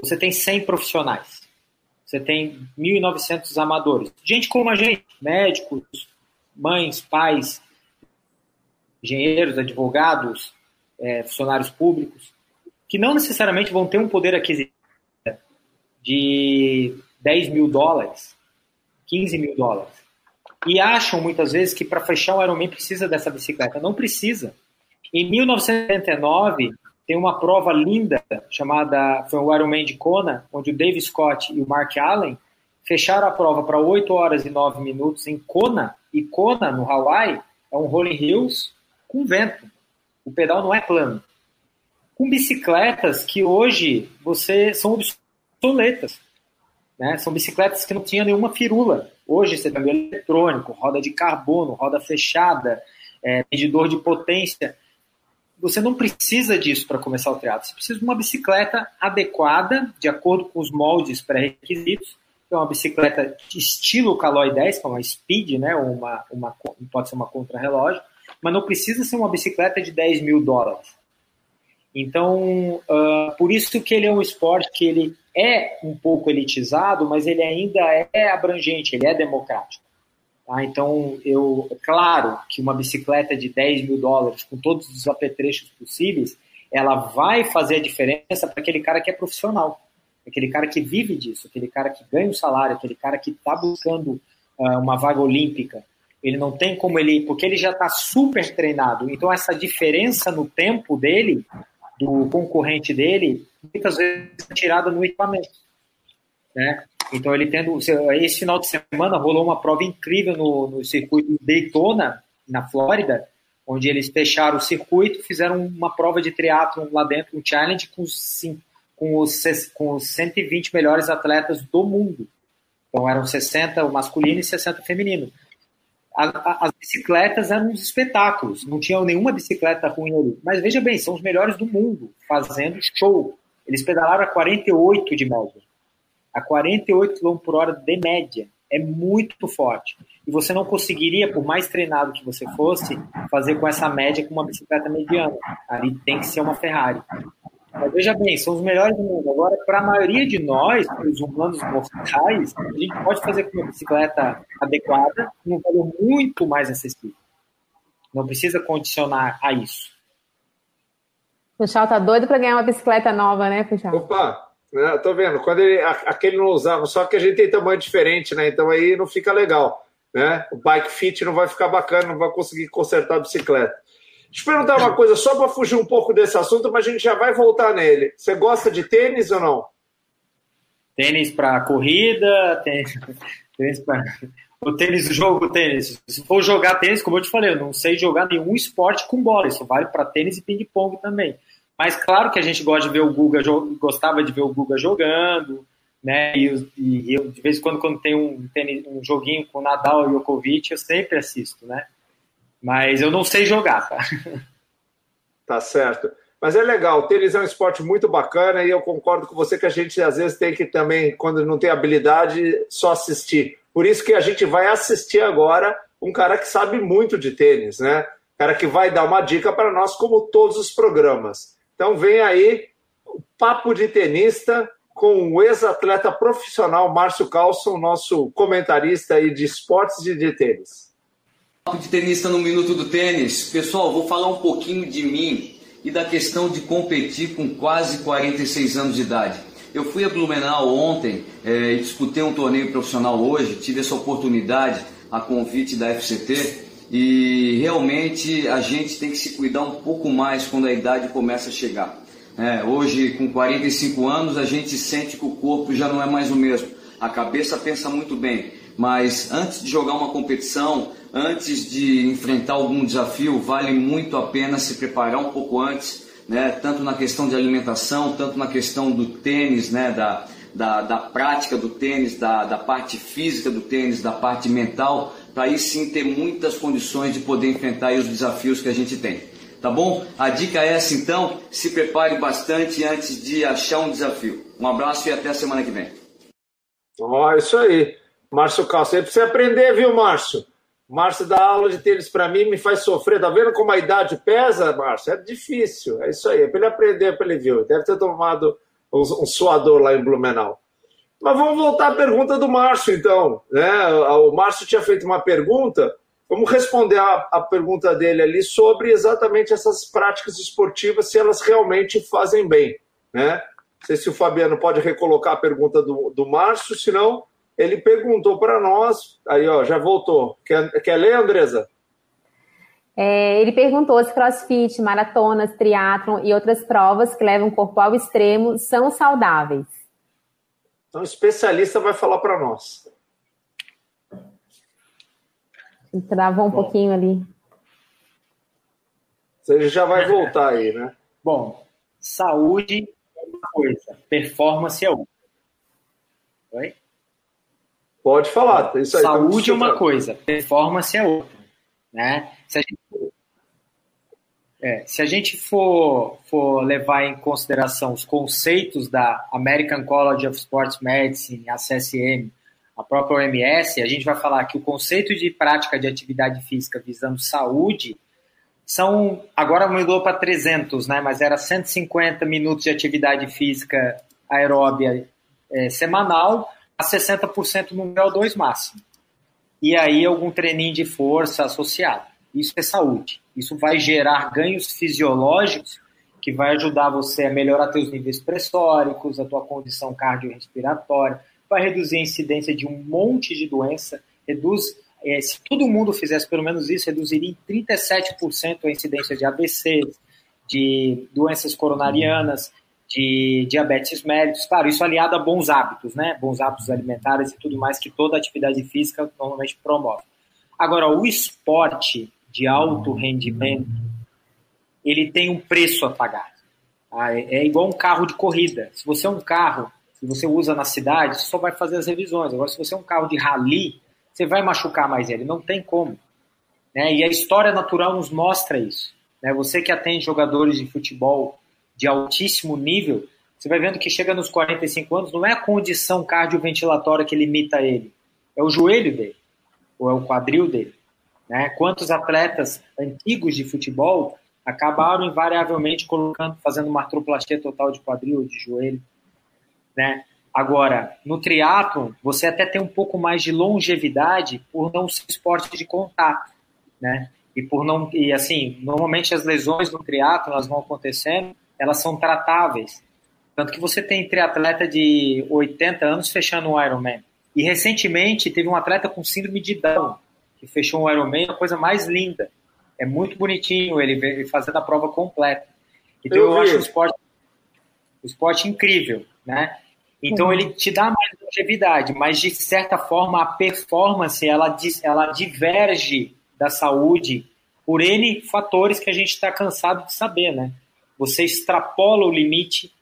você tem 100 profissionais. Você tem 1.900 amadores. Gente como a gente, médicos, mães, pais. engenheiros, advogados, é, funcionários públicos, que não necessariamente vão ter um poder aquisitivo de 10 mil dólares, 15 mil dólares. E acham muitas vezes que para fechar o Ironman precisa dessa bicicleta. Não precisa. Em 1979, tem uma prova linda chamada foi o Ironman de Kona, onde o Dave Scott e o Mark Allen fecharam a prova para 8 horas e 9 minutos em Kona, e Kona, no Hawaii, é um rolling hills com vento. O pedal não é plano. Com bicicletas que hoje você são obsoletas. Né? São bicicletas que não tinham nenhuma firula. Hoje você tem eletrônico, roda de carbono, roda fechada, é, medidor de potência. Você não precisa disso para começar o triatlo. Você precisa de uma bicicleta adequada, de acordo com os moldes pré-requisitos. É uma bicicleta estilo Caloi 10, que é uma speed, né? uma, uma, pode ser uma contrarrelógio, mas não precisa ser uma bicicleta de 10 mil dólares. Então, uh, por isso que ele é um esporte que ele é um pouco elitizado, mas ele ainda é abrangente, ele é democrático. Tá? Então, eu, é claro que uma bicicleta de 10 mil dólares, com todos os apetrechos possíveis, ela vai fazer a diferença para aquele cara que é profissional, aquele cara que vive disso, aquele cara que ganha um salário, aquele cara que está buscando uh, uma vaga olímpica, ele não tem como ele, porque ele já está super treinado. Então essa diferença no tempo dele, do concorrente dele, muitas vezes é tirada no equipamento, né? Então ele tendo, esse final de semana rolou uma prova incrível no, no circuito Daytona na Flórida, onde eles fecharam o circuito, fizeram uma prova de triatlon lá dentro, um challenge com os, com os, com os 120 melhores atletas do mundo. Então eram 60 o masculino e 60 o feminino as bicicletas eram uns espetáculos, não tinha nenhuma bicicleta ruim ali. Mas veja bem, são os melhores do mundo fazendo show. Eles pedalaram a 48 de média. A 48 km por hora de média. É muito forte. E você não conseguiria, por mais treinado que você fosse, fazer com essa média com uma bicicleta mediana. Ali tem que ser uma Ferrari. Mas veja bem, são os melhores do mundo. Agora, para a maioria de nós, os humanos mortais, a gente pode fazer com uma bicicleta adequada, um valor muito mais acessível. Não precisa condicionar a isso. Puxal tá doido para ganhar uma bicicleta nova, né, Puxal? Opa, né, tô vendo. Quando ele, aquele não usava, só que a gente tem tamanho diferente, né? Então aí não fica legal, né? O bike fit não vai ficar bacana, não vai conseguir consertar a bicicleta. Deixa eu perguntar uma coisa, só para fugir um pouco desse assunto, mas a gente já vai voltar nele. Você gosta de tênis ou não? Tênis para corrida, (laughs) tênis, tênis para. O tênis, jogo tênis. Se for jogar tênis, como eu te falei, eu não sei jogar nenhum esporte com bola. Isso vale para tênis e ping-pong também. Mas claro que a gente gosta de ver o Guga, gostava de ver o Guga jogando, né? E, e eu, de vez em quando, quando tem um, tênis, um joguinho com Nadal e Djokovic, eu sempre assisto, né? Mas eu não sei jogar, tá? Tá certo. Mas é legal, o tênis é um esporte muito bacana e eu concordo com você que a gente às vezes tem que também, quando não tem habilidade, só assistir. Por isso que a gente vai assistir agora um cara que sabe muito de tênis, né? Cara que vai dar uma dica para nós, como todos os programas. Então vem aí o Papo de Tenista com o ex-atleta profissional Márcio Carlson, nosso comentarista aí de esportes e de tênis de tenista no Minuto do Tênis. Pessoal, vou falar um pouquinho de mim e da questão de competir com quase 46 anos de idade. Eu fui a Blumenau ontem é, e disputei um torneio profissional hoje, tive essa oportunidade a convite da FCT e realmente a gente tem que se cuidar um pouco mais quando a idade começa a chegar. É, hoje, com 45 anos, a gente sente que o corpo já não é mais o mesmo. A cabeça pensa muito bem, mas antes de jogar uma competição, antes de enfrentar algum desafio, vale muito a pena se preparar um pouco antes, né? tanto na questão de alimentação, tanto na questão do tênis, né? da, da, da prática do tênis, da, da parte física do tênis, da parte mental, para aí sim ter muitas condições de poder enfrentar os desafios que a gente tem. Tá bom? A dica é essa então, se prepare bastante antes de achar um desafio. Um abraço e até a semana que vem. Ó, oh, isso aí. Márcio Calça, você precisa aprender, viu, Márcio? Márcio dá aula de tênis para mim, me faz sofrer. Tá vendo como a idade pesa, Márcio? É difícil. É isso aí. É para ele aprender, para ele ver. Deve ter tomado um, um suador lá em Blumenau. Mas vamos voltar à pergunta do Márcio, então. Né? O Márcio tinha feito uma pergunta Vamos responder a, a, pergunta dele ali sobre exatamente essas práticas esportivas, se elas realmente fazem bem. Né? Não sei se o Fabiano pode recolocar a pergunta do, do Márcio, senão ele perguntou para nós. Aí, ó, já voltou. Quer, quer ler, Andresa? É, ele perguntou se crossfit, maratonas, triatlon e outras provas que levam o corpo ao extremo são saudáveis. Então, o especialista vai falar para nós. Travou um Bom, pouquinho ali. Você já vai voltar aí, né? Bom, saúde é uma coisa, performance é outra. Oi? Pode falar. Isso aí, saúde é uma coisa, performance é outra. Né? Se a gente, é, se a gente for, for levar em consideração os conceitos da American College of Sports Medicine, a CSM, a própria OMS, a gente vai falar que o conceito de prática de atividade física visando saúde são, agora mudou para 300, né, mas era 150 minutos de atividade física aeróbia é, semanal a 60% no grau 2 máximo. E aí algum treininho de força associado. Isso é saúde. Isso vai gerar ganhos fisiológicos que vai ajudar você a melhorar seus níveis pressóricos, a tua condição cardiorrespiratória, vai reduzir a incidência de um monte de doença, reduz, é, se todo mundo fizesse pelo menos isso, reduziria em 37% a incidência de ABC, de doenças coronarianas, de diabetes mellitus, claro, isso aliado a bons hábitos, né, bons hábitos alimentares e tudo mais que toda atividade física normalmente promove. Agora, o esporte de alto rendimento, ele tem um preço a pagar. Tá? É igual um carro de corrida. Se você é um carro se você usa na cidade, você só vai fazer as revisões. Agora, se você é um carro de rally, você vai machucar mais ele, não tem como. Né? E a história natural nos mostra isso. Né? Você que atende jogadores de futebol de altíssimo nível, você vai vendo que chega nos 45 anos, não é a condição cardioventilatória que limita ele, é o joelho dele, ou é o quadril dele. Né? Quantos atletas antigos de futebol acabaram invariavelmente colocando, fazendo uma artroplastia total de quadril, de joelho, né? Agora, no triatlo, você até tem um pouco mais de longevidade por não ser esporte de contato, né? E por não e assim, normalmente as lesões no triatlo elas vão acontecendo, elas são tratáveis. Tanto que você tem triatleta de 80 anos fechando um Ironman. E recentemente teve um atleta com síndrome de Down que fechou um Ironman, a coisa mais linda. É muito bonitinho ele fazendo a prova completa. Então eu, eu acho o esporte, o esporte incrível, né? Então uhum. ele te dá mais longevidade, mas de certa forma a performance ela, ela diverge da saúde por N fatores que a gente está cansado de saber, né? Você extrapola o limite,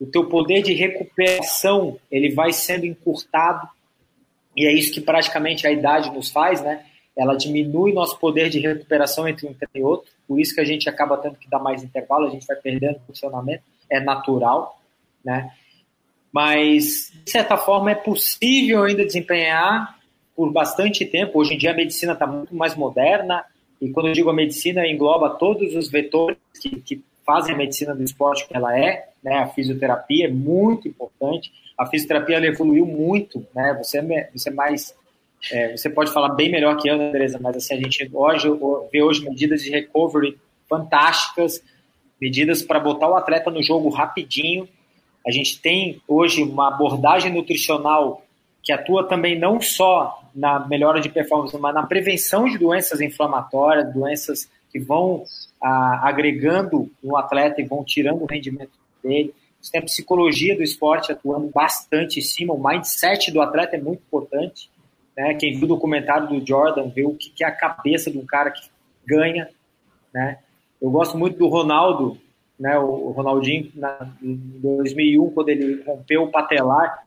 o teu poder de recuperação ele vai sendo encurtado e é isso que praticamente a idade nos faz, né? Ela diminui nosso poder de recuperação entre um e outro, por isso que a gente acaba tendo que dar mais intervalo, a gente vai perdendo funcionamento, é natural, né? mas de certa forma é possível ainda desempenhar por bastante tempo. Hoje em dia a medicina está muito mais moderna, e quando eu digo a medicina, engloba todos os vetores que, que fazem a medicina do esporte que ela é, né? A fisioterapia é muito importante. A fisioterapia ela evoluiu muito, né? Você, é você é mais é, você pode falar bem melhor que eu, né, Andresa, mas assim, a gente hoje vê hoje medidas de recovery fantásticas, medidas para botar o atleta no jogo rapidinho, a gente tem hoje uma abordagem nutricional que atua também não só na melhora de performance, mas na prevenção de doenças inflamatórias, doenças que vão ah, agregando no atleta e vão tirando o rendimento dele. Você tem a psicologia do esporte atuando bastante em cima, o mindset do atleta é muito importante. Né? Quem viu o documentário do Jordan vê o que é a cabeça de um cara que ganha. Né? Eu gosto muito do Ronaldo, né, o Ronaldinho na, em 2001, quando ele rompeu o patelar,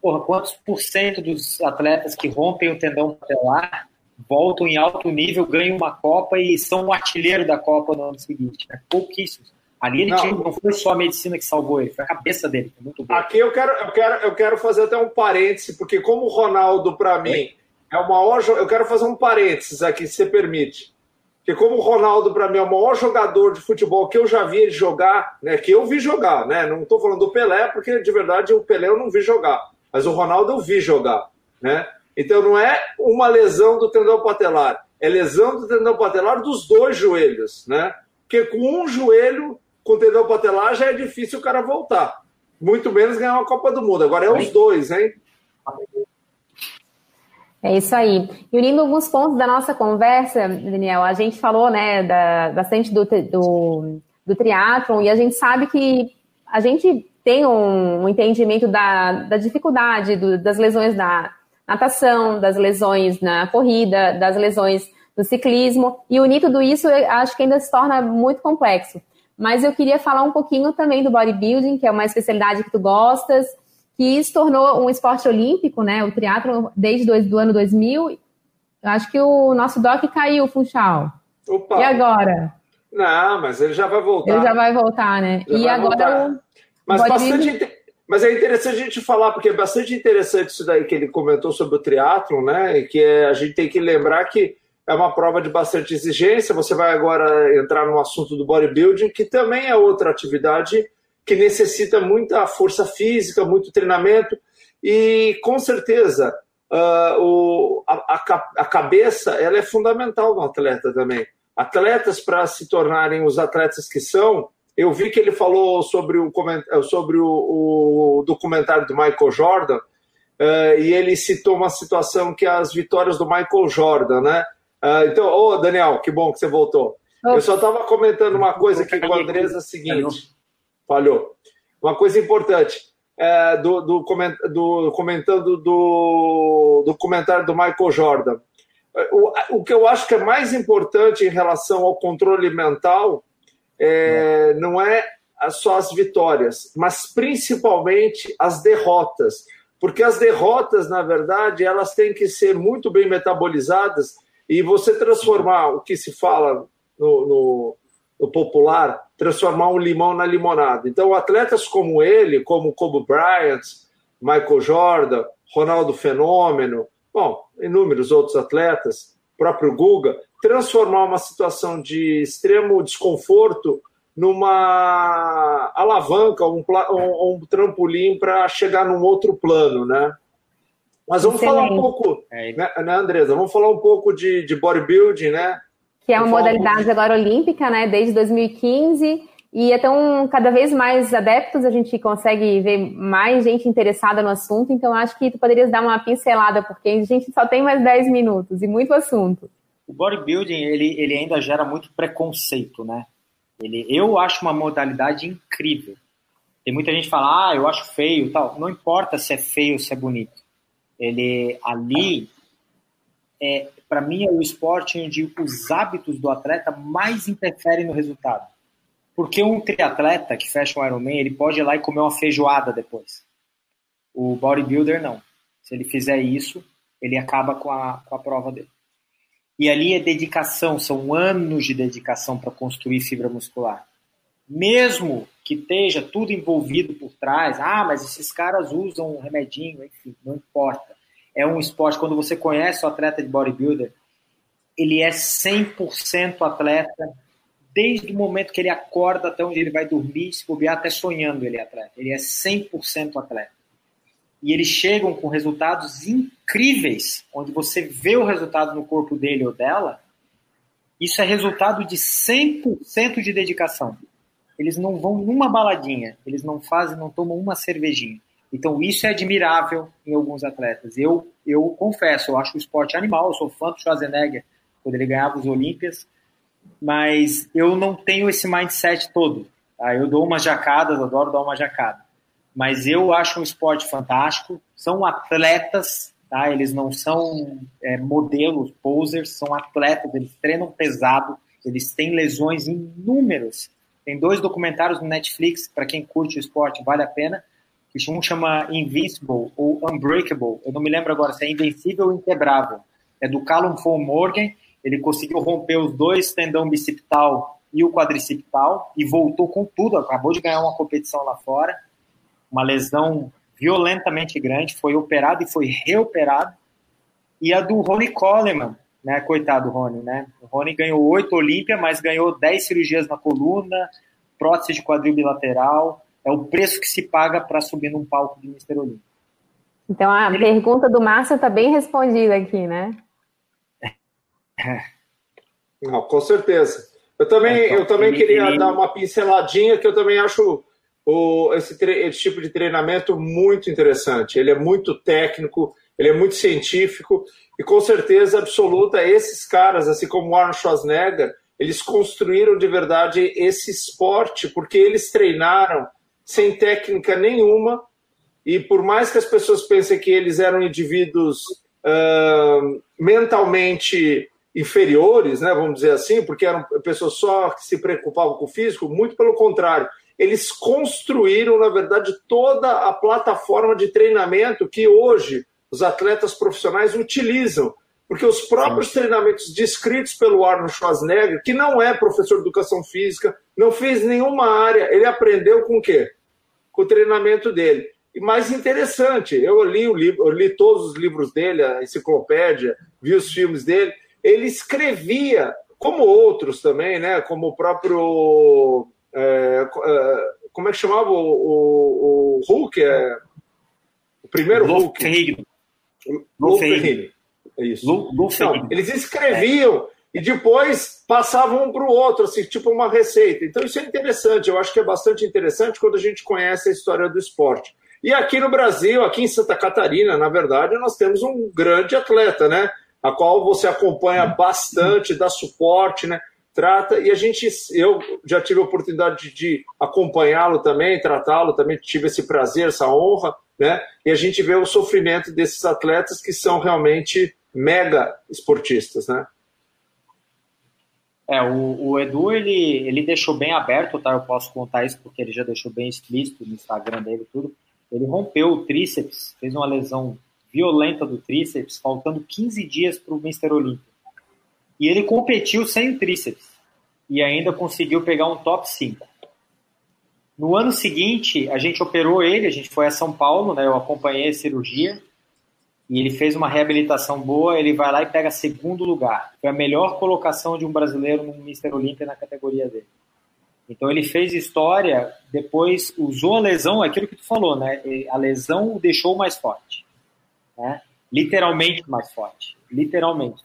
porra, quantos por cento dos atletas que rompem o tendão patelar voltam em alto nível, ganham uma Copa e são o artilheiro da Copa no ano seguinte? Né? Pouquíssimos. Ali ele não. Tinha, não foi só a medicina que salvou ele, foi a cabeça dele. Muito. Aqui eu quero, eu, quero, eu quero fazer até um parêntese, porque como o Ronaldo, para mim, é o maior. Eu quero fazer um parênteses aqui, se você permite. Porque como o Ronaldo, para mim, é o maior jogador de futebol que eu já vi ele jogar, né? Que eu vi jogar, né? Não estou falando do Pelé, porque de verdade o Pelé eu não vi jogar. Mas o Ronaldo eu vi jogar, né? Então não é uma lesão do tendão patelar, é lesão do tendão patelar dos dois joelhos, né? Porque com um joelho, com tendão patelar, já é difícil o cara voltar. Muito menos ganhar uma Copa do Mundo. Agora é os dois, hein? É isso aí. E unindo alguns pontos da nossa conversa, Daniel, a gente falou, né, da, bastante do, do, do triatlon e a gente sabe que a gente tem um, um entendimento da, da dificuldade do, das lesões da natação, das lesões na corrida, das lesões no ciclismo, e unir tudo isso acho que ainda se torna muito complexo. Mas eu queria falar um pouquinho também do bodybuilding, que é uma especialidade que tu gostas, que se tornou um esporte olímpico, né? O triatlo desde do, ano 2000. Eu acho que o nosso doc caiu, Funchal. Opa. E agora? Não, mas ele já vai voltar. Ele já vai voltar, né? Já e agora o mas, bastante, mas é interessante a gente falar, porque é bastante interessante isso daí que ele comentou sobre o triatlo, né? E que é, a gente tem que lembrar que é uma prova de bastante exigência. Você vai agora entrar no assunto do bodybuilding, que também é outra atividade que necessita muita força física, muito treinamento, e com certeza uh, o, a, a, a, cabeça ela é fundamental no atleta também. Atletas, para se tornarem os atletas que são, eu vi que ele falou sobre o, sobre o, o documentário do Michael Jordan, uh, e ele citou uma situação que é as vitórias do Michael Jordan, né? Uh, então, ô oh, Daniel, que bom que você voltou. Eu só estava comentando uma coisa aqui com a Andresa, é a seguinte. Falhou. Uma coisa importante. É, do, do, do, comentando do, do comentário do Michael Jordan. O, o que eu acho que é mais importante em relação ao controle mental é, não é só as vitórias, mas principalmente as derrotas. Porque as derrotas, na verdade, elas têm que ser muito bem metabolizadas e você transformar o que se fala no, no, no popular, transformar um limão na limonada. Então, atletas como ele, como Kobe Bryant, Michael Jordan, Ronaldo Fenômeno, bom, inúmeros outros atletas, próprio Guga, transformar uma situação de extremo desconforto numa alavanca, um, um, um trampolim para chegar num outro plano, né? Mas vamos Excelente. falar um pouco, é. né, né, Andresa? Vamos falar um pouco de, de bodybuilding, né? Que é uma modalidade um agora olímpica, né? Desde 2015. E então, cada vez mais adeptos, a gente consegue ver mais gente interessada no assunto. Então, acho que tu poderias dar uma pincelada, porque a gente só tem mais 10 minutos e muito assunto o bodybuilding ele, ele ainda gera muito preconceito, né? Ele, eu acho uma modalidade incrível. Tem muita gente que fala, ah, eu acho feio tal. Não importa se é feio ou se é bonito. Ele ali, é, para mim, é o esporte onde os hábitos do atleta mais interferem no resultado. Porque um triatleta que fecha um Ironman, ele pode ir lá e comer uma feijoada depois. O bodybuilder não. Se ele fizer isso, ele acaba com a, com a prova dele. E ali é dedicação, são anos de dedicação para construir fibra muscular. Mesmo que esteja tudo envolvido por trás, ah, mas esses caras usam um remedinho, enfim, não importa. É um esporte, quando você conhece o atleta de bodybuilder, ele é 100% atleta, desde o momento que ele acorda até onde ele vai dormir, se bobear até sonhando ele é atleta. Ele é 100% atleta e eles chegam com resultados incríveis, onde você vê o resultado no corpo dele ou dela, isso é resultado de 100% de dedicação. Eles não vão numa baladinha, eles não fazem, não tomam uma cervejinha. Então isso é admirável em alguns atletas. Eu, eu confesso, eu acho o esporte animal, eu sou fã do Schwarzenegger quando ele ganhava os Olímpias, mas eu não tenho esse mindset todo. Tá? Eu dou umas jacadas, adoro dar uma jacada mas eu acho um esporte fantástico. São atletas, tá? Eles não são é, modelos, posers, são atletas, eles treinam pesado, eles têm lesões inúmeras. Tem dois documentários no Netflix, para quem curte o esporte, vale a pena. Um chama Invincible ou Unbreakable. Eu não me lembro agora se é Invencível ou Inquebrável. É do Callum Von Morgan. Ele conseguiu romper os dois tendão bicipital e o quadricipital e voltou com tudo. Acabou de ganhar uma competição lá fora uma lesão violentamente grande, foi operado e foi reoperado. E a do Rony Coleman, né? Coitado do Rony, né? O Rony ganhou oito Olímpia, mas ganhou dez cirurgias na coluna, prótese de quadril bilateral. É o preço que se paga para subir num palco de Mr. Olímpia. Então a Ele... pergunta do Márcio está bem respondida aqui, né? Não, com certeza. Eu também, então, eu também queria ele... dar uma pinceladinha que eu também acho o, esse, esse tipo de treinamento muito interessante. Ele é muito técnico, ele é muito científico e com certeza absoluta esses caras, assim como o Arnold Schwarzenegger, eles construíram de verdade esse esporte porque eles treinaram sem técnica nenhuma e por mais que as pessoas pensem que eles eram indivíduos uh, mentalmente inferiores, né, vamos dizer assim, porque eram pessoas só que se preocupavam com o físico, muito pelo contrário. Eles construíram, na verdade, toda a plataforma de treinamento que hoje os atletas profissionais utilizam. Porque os próprios treinamentos descritos pelo Arnold Schwarzenegger, que não é professor de educação física, não fez nenhuma área, ele aprendeu com o quê? Com o treinamento dele. E mais interessante, eu li, o livro, eu li todos os livros dele, a enciclopédia, vi os filmes dele, ele escrevia, como outros também, né? Como o próprio. É, é como é que chamava o, o, o Hulk? É, o primeiro Hulk. Ferrigno. Lou Ferrigno. É isso. Não, eles escreviam e depois passavam um para o outro, assim, tipo uma receita. Então isso é interessante, eu acho que é bastante interessante quando a gente conhece a história do esporte. E aqui no Brasil, aqui em Santa Catarina, na verdade, nós temos um grande atleta, né? A qual você acompanha bastante, dá suporte, né? Trata, e a gente, eu já tive a oportunidade de acompanhá-lo também, tratá-lo, também tive esse prazer, essa honra, né? E a gente vê o sofrimento desses atletas que são realmente mega esportistas, né? É, o, o, Edu, ele, ele deixou bem aberto, tá? Eu posso contar isso porque ele já deixou bem explícito no Instagram dele tudo. Ele rompeu o tríceps, fez uma lesão violenta do tríceps, faltando 15 dias para o Mr. Olímpia. E ele competiu sem tríceps e ainda conseguiu pegar um top 5. No ano seguinte, a gente operou ele, a gente foi a São Paulo, né, eu acompanhei a cirurgia, e ele fez uma reabilitação boa, ele vai lá e pega segundo lugar. Foi a melhor colocação de um brasileiro no Mr. Olímpia na categoria dele. Então ele fez história, depois usou a lesão, aquilo que tu falou, né? A lesão o deixou mais forte né? literalmente mais forte, literalmente.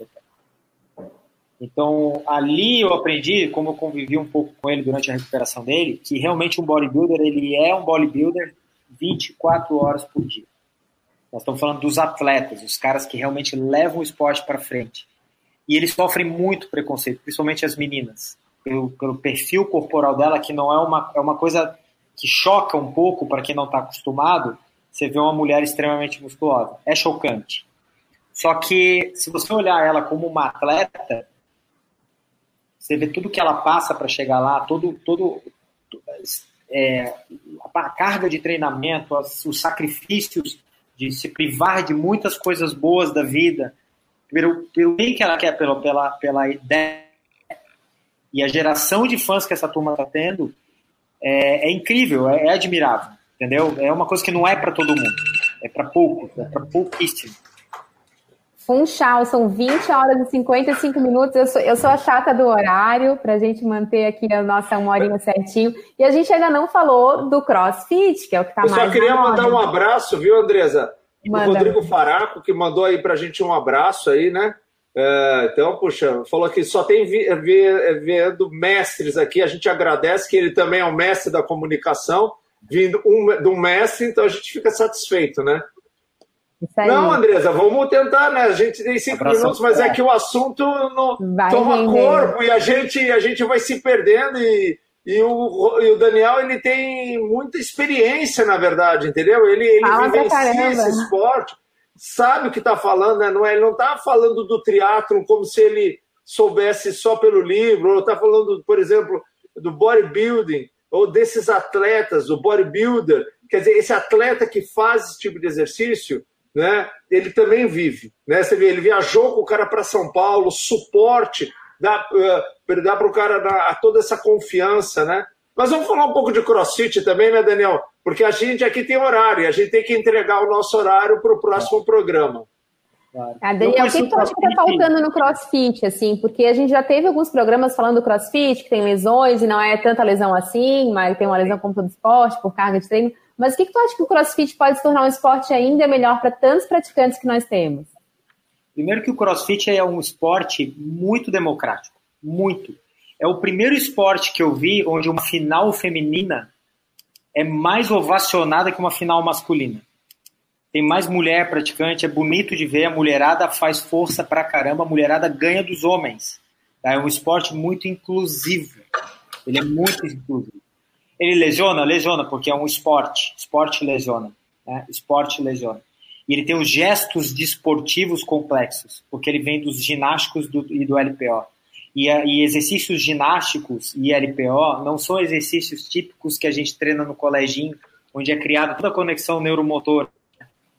Então, ali eu aprendi, como eu convivi um pouco com ele durante a recuperação dele, que realmente um bodybuilder, ele é um bodybuilder 24 horas por dia. Nós estamos falando dos atletas, os caras que realmente levam o esporte para frente. E eles sofrem muito preconceito, principalmente as meninas, pelo, pelo perfil corporal dela, que não é uma, é uma coisa que choca um pouco para quem não está acostumado, você vê uma mulher extremamente musculosa. É chocante. Só que, se você olhar ela como uma atleta, você vê tudo que ela passa para chegar lá, todo, todo é, a carga de treinamento, os sacrifícios de se privar de muitas coisas boas da vida, pelo, pelo bem que ela quer, pela, pela, pela ideia e a geração de fãs que essa turma está tendo, é, é incrível, é, é admirável entendeu? É uma coisa que não é para todo mundo, é para poucos, é para pouquíssimo. Funchal, são 20 horas e 55 minutos. Eu sou, eu sou a chata do horário, para a gente manter aqui a nossa uma horinha certinho. E a gente ainda não falou do CrossFit, que é o que está mais. Eu só queria mandar um abraço, viu, Andresa? Manda. O Rodrigo Faraco, que mandou aí para a gente um abraço aí, né? É, então, puxa, falou que só tem vendo mestres aqui. A gente agradece que ele também é um mestre da comunicação vindo um, do mestre, então a gente fica satisfeito, né? Não, Andresa, vamos tentar, né? A gente tem cinco Abraço minutos, mas é que o assunto não toma render. corpo e a gente, a gente vai se perdendo e, e, o, e o Daniel ele tem muita experiência, na verdade, entendeu? Ele, ele vivencia esse esporte, sabe o que está falando, né? Não é, ele não está falando do triatlon como se ele soubesse só pelo livro, ou está falando, por exemplo, do bodybuilding ou desses atletas, o bodybuilder, quer dizer, esse atleta que faz esse tipo de exercício, né, ele também vive. Né? Você vê, ele viajou com o cara para São Paulo, suporte, dá, uh, dá para o cara dar toda essa confiança, né? Mas vamos falar um pouco de crossfit também, né, Daniel? Porque a gente aqui tem horário, a gente tem que entregar o nosso horário para o próximo programa. Claro. Ah, Daniel, o que, que tu acha que está faltando no CrossFit, assim? Porque a gente já teve alguns programas falando do CrossFit, que tem lesões e não é tanta lesão assim, mas tem uma lesão como todo esporte, por carga de treino. Mas o que, que tu acha que o CrossFit pode se tornar um esporte ainda melhor para tantos praticantes que nós temos? Primeiro que o CrossFit é um esporte muito democrático, muito. É o primeiro esporte que eu vi onde uma final feminina é mais ovacionada que uma final masculina. Tem mais mulher praticante, é bonito de ver, a mulherada faz força pra caramba, a mulherada ganha dos homens. Tá? É um esporte muito inclusivo. Ele é muito inclusivo. Ele lesiona? Lesiona, porque é um esporte. Esporte lesiona. Né? Esporte lesiona. E ele tem os gestos desportivos complexos, porque ele vem dos ginásticos do, e do LPO. E, e, exercícios ginásticos e LPO não são exercícios típicos que a gente treina no coleginho, onde é criada toda a conexão neuromotor.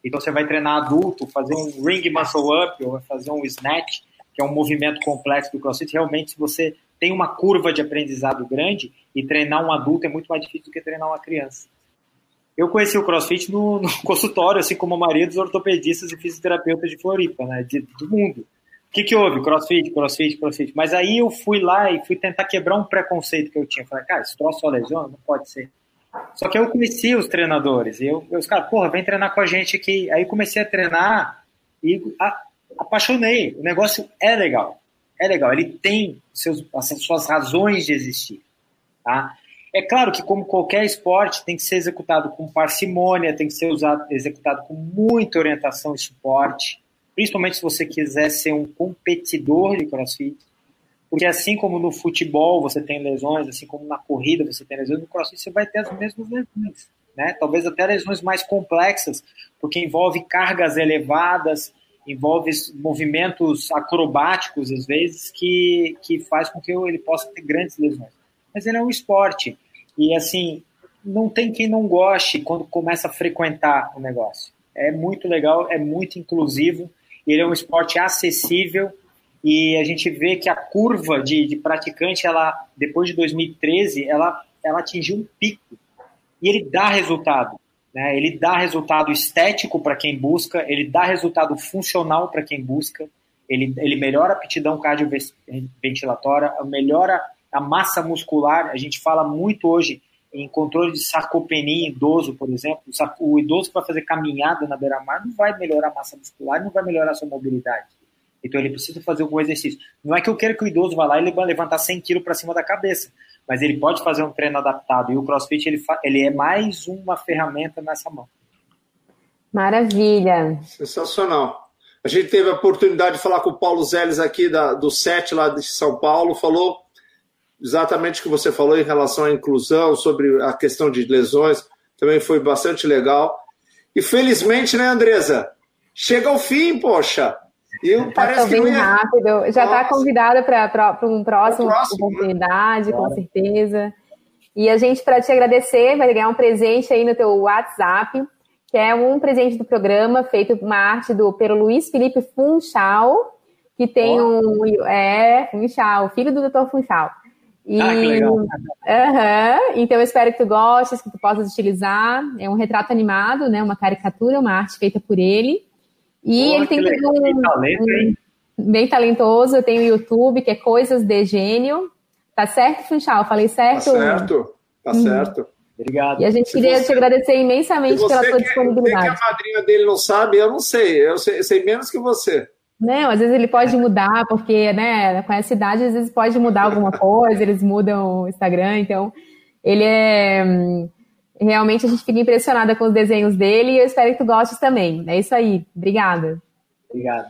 Então você vai treinar adulto, fazer um ring muscle up ou fazer um snatch, que é um movimento complexo do CrossFit. Realmente, se você tem uma curva de aprendizado grande e treinar um adulto é muito mais difícil do que treinar uma criança. Eu conheci o CrossFit no, no (laughs) consultório, assim como a maioria dos ortopedistas e fisioterapeutas de Floripa, né, de, do mundo. O que, que houve? CrossFit, CrossFit, CrossFit. Mas aí eu fui lá e fui tentar quebrar um preconceito que eu tinha. Falei, cara, esse troço só lesiona? Não pode ser. Só que eu conheci os treinadores. E eu, eu os caras, porra, vem treinar com a gente aqui. Aí comecei a treinar e a, apaixonei. O negócio é legal. É legal. Ele tem seus, as suas razões de existir. Tá? É claro que, como qualquer esporte, tem que ser executado com parcimônia, tem que ser usado, executado com muita orientação e suporte, principalmente se você quiser ser um competidor de crossfit. Porque assim como no futebol você tem lesões, assim como na corrida você tem lesões, no crossfit você vai ter as mesmas lesões. Né? Talvez até lesões mais complexas, porque envolve cargas elevadas, envolve movimentos acrobáticos, às vezes, que, que faz com que ele possa ter grandes lesões. Mas ele é um esporte. E assim, não tem quem não goste quando começa a frequentar o negócio. É muito legal, é muito inclusivo, ele é um esporte acessível e a gente vê que a curva de, de praticante, ela depois de 2013, ela, ela atingiu um pico e ele dá resultado. Né? Ele dá resultado estético para quem busca, ele dá resultado funcional para quem busca, ele, ele melhora a aptidão cardioventilatória, melhora a massa muscular, a gente fala muito hoje em controle de sarcopenia em idoso, por exemplo. O idoso que vai fazer caminhada na beira-mar não vai melhorar a massa muscular, não vai melhorar a sua mobilidade. Então ele precisa fazer algum exercício. Não é que eu quero que o idoso vá lá e levantar 100 quilos para cima da cabeça, mas ele pode fazer um treino adaptado. E o CrossFit ele, ele é mais uma ferramenta nessa mão. Maravilha. Sensacional. A gente teve a oportunidade de falar com o Paulo Zeles aqui da, do SET lá de São Paulo, falou exatamente o que você falou em relação à inclusão, sobre a questão de lesões, também foi bastante legal. E felizmente, né, Andresa? Chega ao fim, poxa. E tá parece bem que ia... rápido. Já está convidada para um próximo, próximo né? oportunidade, né? com certeza. E a gente, para te agradecer, vai ganhar um presente aí no teu WhatsApp, que é um presente do programa, feito uma arte do pelo Luiz Felipe Funchal, que tem oh. um. É, Funchal, filho do Dr. Funchal. E, ah, que legal. Uhum, então eu espero que tu gostes, que tu possas utilizar. É um retrato animado, né? Uma caricatura, uma arte feita por ele. E ele tem um, talento, um, bem talentoso. Eu tenho o YouTube, que é Coisas de Gênio. Tá certo, Funchal? Falei certo? Tá certo, tá hum. certo. Obrigado. E a gente se queria você, te agradecer imensamente pela quer, disponibilidade. Se que a madrinha dele não sabe, eu não sei. Eu sei, eu sei menos que você. Não, às vezes ele pode mudar, porque, né, com essa idade, às vezes pode mudar alguma coisa, eles mudam o Instagram, então ele é. Realmente a gente fica impressionada com os desenhos dele e eu espero que tu gostes também. É isso aí. Obrigada. Obrigado.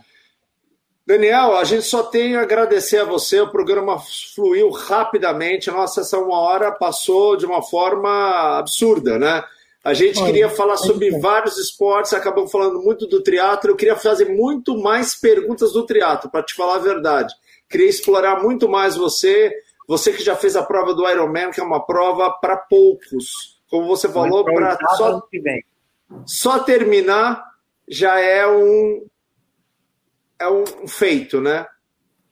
Daniel, a gente só tem a agradecer a você. O programa fluiu rapidamente. A nossa sessão uma hora passou de uma forma absurda, né? A gente Olha, queria falar sobre é. vários esportes, acabamos falando muito do triatlo. Eu queria fazer muito mais perguntas do triatlo, para te falar a verdade. Queria explorar muito mais você, você que já fez a prova do Ironman, que é uma prova para poucos. Como você falou, para só, só terminar já é um é um feito, né?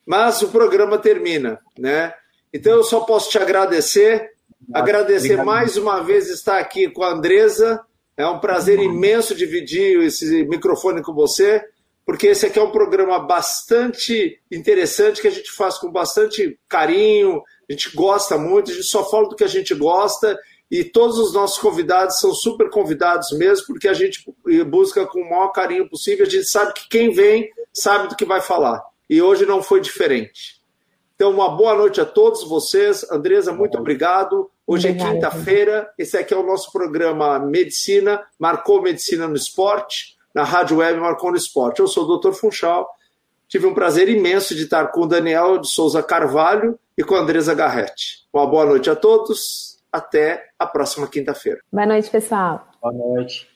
Mas o programa termina, né? Então eu só posso te agradecer Agradecer Obrigado. mais uma vez estar aqui com a Andresa. É um prazer imenso dividir esse microfone com você, porque esse aqui é um programa bastante interessante que a gente faz com bastante carinho, a gente gosta muito, a gente só fala do que a gente gosta e todos os nossos convidados são super convidados mesmo, porque a gente busca com o maior carinho possível. A gente sabe que quem vem sabe do que vai falar. E hoje não foi diferente. Então, uma boa noite a todos vocês. Andresa, muito obrigado. Hoje é quinta-feira. Esse aqui é o nosso programa Medicina, Marcou Medicina no Esporte, na Rádio Web Marcou no Esporte. Eu sou o Dr. Funchal. Tive um prazer imenso de estar com o Daniel de Souza Carvalho e com a Andresa Garretti. Uma boa noite a todos. Até a próxima quinta-feira. Boa noite, pessoal. Boa noite.